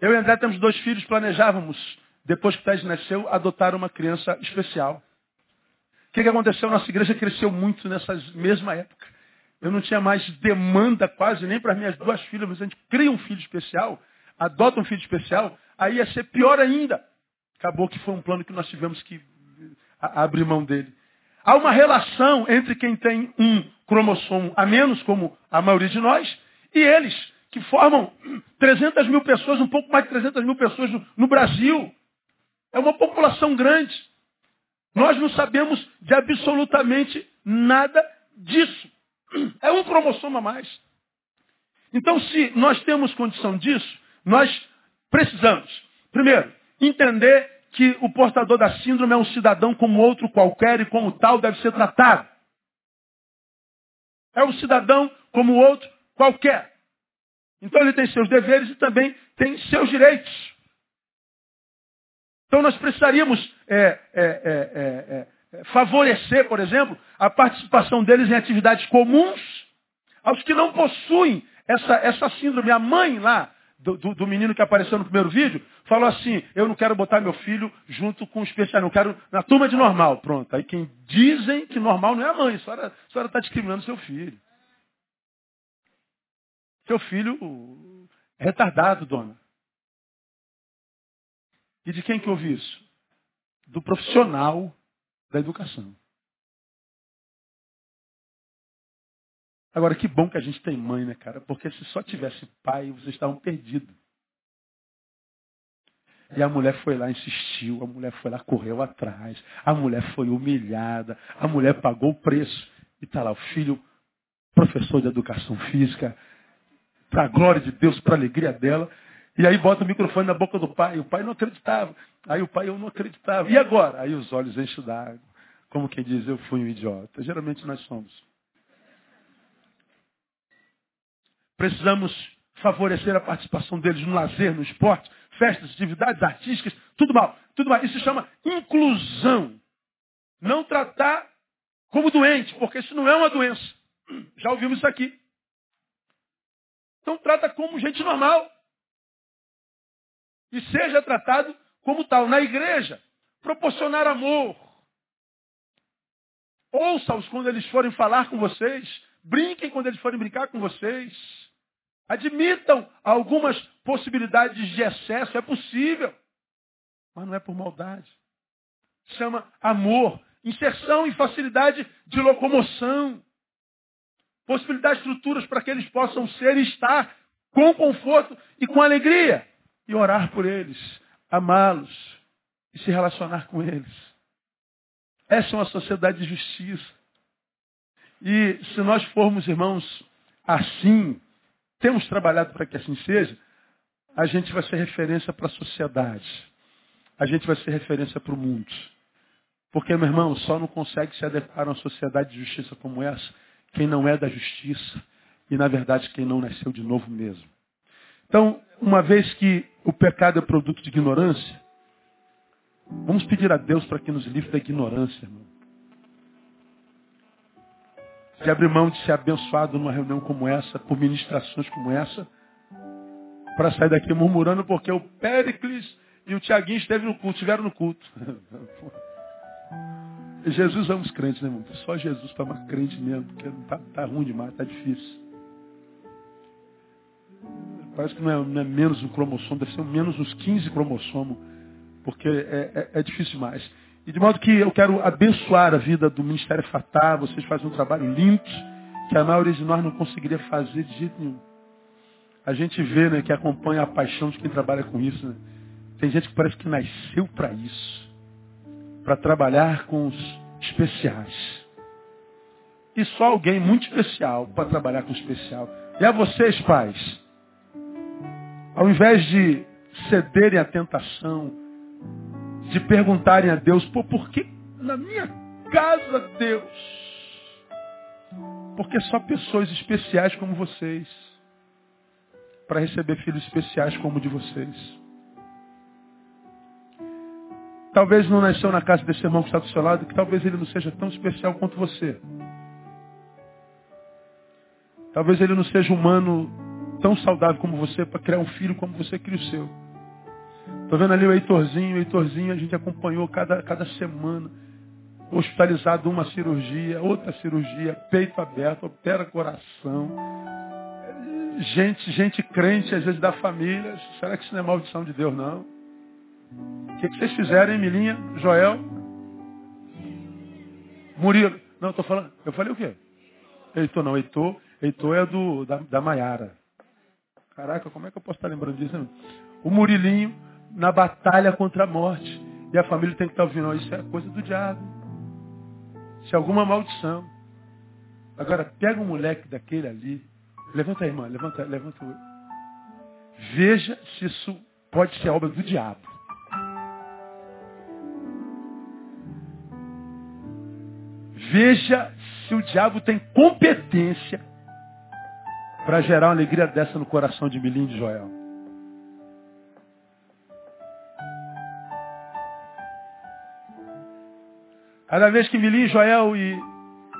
Eu e André temos dois filhos, planejávamos, depois que Ted nasceu, adotar uma criança especial. O que, que aconteceu? Nossa igreja cresceu muito nessa mesma época. Eu não tinha mais demanda quase nem para as minhas duas filhas, mas a gente cria um filho especial, adota um filho especial, aí ia ser pior ainda. Acabou que foi um plano que nós tivemos que abrir mão dele. há uma relação entre quem tem um cromossomo a menos, como a maioria de nós, e eles, que formam 300 mil pessoas, um pouco mais de 300 mil pessoas no, no Brasil. É uma população grande. Nós não sabemos de absolutamente nada disso. É um cromossomo a mais. Então, se nós temos condição disso, nós precisamos, primeiro, entender que o portador da síndrome é um cidadão como outro qualquer e como tal deve ser tratado. É um cidadão como outro qualquer. Então ele tem seus deveres e também tem seus direitos. Então nós precisaríamos é, é, é, é, favorecer, por exemplo, a participação deles em atividades comuns aos que não possuem essa, essa síndrome. A mãe lá do, do, do, menino que apareceu no primeiro vídeo falou assim, eu não quero botar meu filho junto com o especial, não quero na turma de normal. Pronto. Aí quem dizem que normal não é a mãe, a senhora está discriminando seu filho. Seu filho é retardado, dona. E de quem que ouvi isso? Do profissional da educação. Agora, que bom que a gente tem mãe, né, cara? Porque se só tivesse pai, vocês estavam perdidos. E a mulher foi lá, insistiu, a mulher foi lá, correu atrás, a mulher foi humilhada, a mulher pagou o preço. E está lá o filho, professor de educação física, para a glória de Deus, para a alegria dela. E aí bota o microfone na boca do pai. O pai não acreditava. Aí o pai, eu não acreditava. E agora? Aí os olhos enchem d'água. Como quem diz, eu fui um idiota. Geralmente nós somos. Precisamos favorecer a participação deles no lazer, no esporte, festas, atividades artísticas, tudo mal, tudo mal. Isso se chama inclusão. Não tratar como doente, porque isso não é uma doença. Já ouvimos isso aqui. Então trata como gente normal. E seja tratado como tal. Na igreja, proporcionar amor. Ouça-os quando eles forem falar com vocês. Brinquem quando eles forem brincar com vocês. Admitam algumas possibilidades de excesso. É possível. Mas não é por maldade. Chama amor. Inserção e facilidade de locomoção possibilitar estruturas para que eles possam ser e estar com conforto e com alegria. E orar por eles, amá-los e se relacionar com eles. Essa é uma sociedade de justiça. E se nós formos, irmãos, assim, temos trabalhado para que assim seja, a gente vai ser referência para a sociedade. A gente vai ser referência para o mundo. Porque, meu irmão, só não consegue se adequar a uma sociedade de justiça como essa quem não é da justiça e, na verdade, quem não nasceu de novo mesmo. Então, uma vez que o pecado é produto de ignorância, vamos pedir a Deus para que nos livre da ignorância, irmão. De abrir mão de ser abençoado numa reunião como essa, por ministrações como essa, para sair daqui murmurando porque o Péricles e o Tiaguinho estiveram no culto, estiveram no culto. Jesus ama os crentes, né, irmão? Só Jesus para amar crente mesmo, porque tá, tá ruim demais, tá difícil. Parece que não é, não é, menos um cromossomo, deve ser menos uns 15 cromossomos, porque é, é, é, difícil demais. E de modo que eu quero abençoar a vida do Ministério Fatah, vocês fazem um trabalho lindo, que a maioria de nós não conseguiria fazer de jeito nenhum. A gente vê, né, que acompanha a paixão de quem trabalha com isso, né? Tem gente que parece que nasceu para isso para trabalhar com os especiais. E só alguém muito especial para trabalhar com o especial. E a vocês, pais, ao invés de cederem à tentação, de perguntarem a Deus, Pô, por que na minha casa, Deus? Porque só pessoas especiais como vocês, para receber filhos especiais como o de vocês. Talvez não nasceu na casa desse irmão que está do seu lado, que talvez ele não seja tão especial quanto você. Talvez ele não seja humano tão saudável como você para criar um filho como você cria o seu. Estou vendo ali o Heitorzinho, o Heitorzinho a gente acompanhou cada, cada semana. Hospitalizado uma cirurgia, outra cirurgia, peito aberto, opera coração. Gente, gente crente, às vezes da família. Será que isso não é maldição de Deus, não? O que, que vocês fizeram, hein, Milinha? Joel? Murilo. Não, eu tô falando. Eu falei o quê? Heitor não, Heitor, Heitor é do, da, da Maiara. Caraca, como é que eu posso estar lembrando disso? O Murilinho na batalha contra a morte. E a família tem que estar ouvindo, isso é coisa do diabo. Isso é alguma maldição. Agora, pega um moleque daquele ali. Levanta a irmã, levanta, levanta. Veja se isso pode ser obra do diabo. Veja se o diabo tem competência para gerar uma alegria dessa no coração de Milim de Joel. Cada vez que Milim, Joel e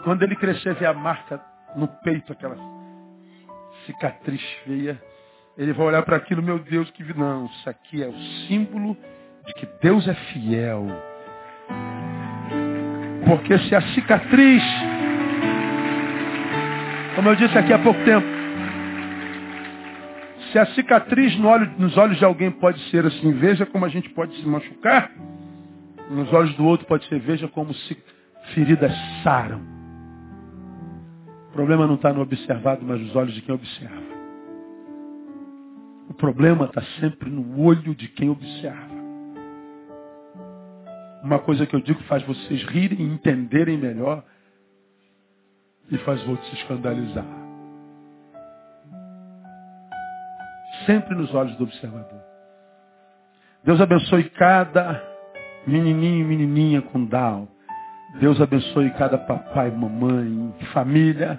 quando ele crescer vê a marca no peito, aquela cicatriz feia, ele vai olhar para aquilo, meu Deus, que não, isso aqui é o símbolo de que Deus é fiel. Porque se a cicatriz, como eu disse aqui há pouco tempo, se a cicatriz no olho, nos olhos de alguém pode ser assim, veja como a gente pode se machucar, nos olhos do outro pode ser, veja como se feridas saram. O problema não está no observado, mas nos olhos de quem observa. O problema está sempre no olho de quem observa. Uma coisa que eu digo faz vocês rirem e entenderem melhor e faz outros se escandalizar. Sempre nos olhos do observador. Deus abençoe cada menininho e menininha com Down. Deus abençoe cada papai, mamãe, família.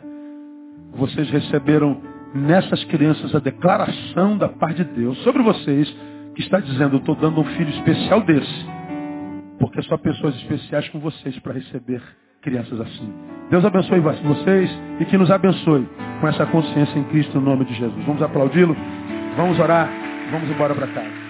Vocês receberam nessas crianças a declaração da parte de Deus sobre vocês, que está dizendo, eu estou dando um filho especial desse. Porque só pessoas especiais com vocês para receber crianças assim. Deus abençoe vocês e que nos abençoe com essa consciência em Cristo, no nome de Jesus. Vamos aplaudi-lo, vamos orar, vamos embora para casa.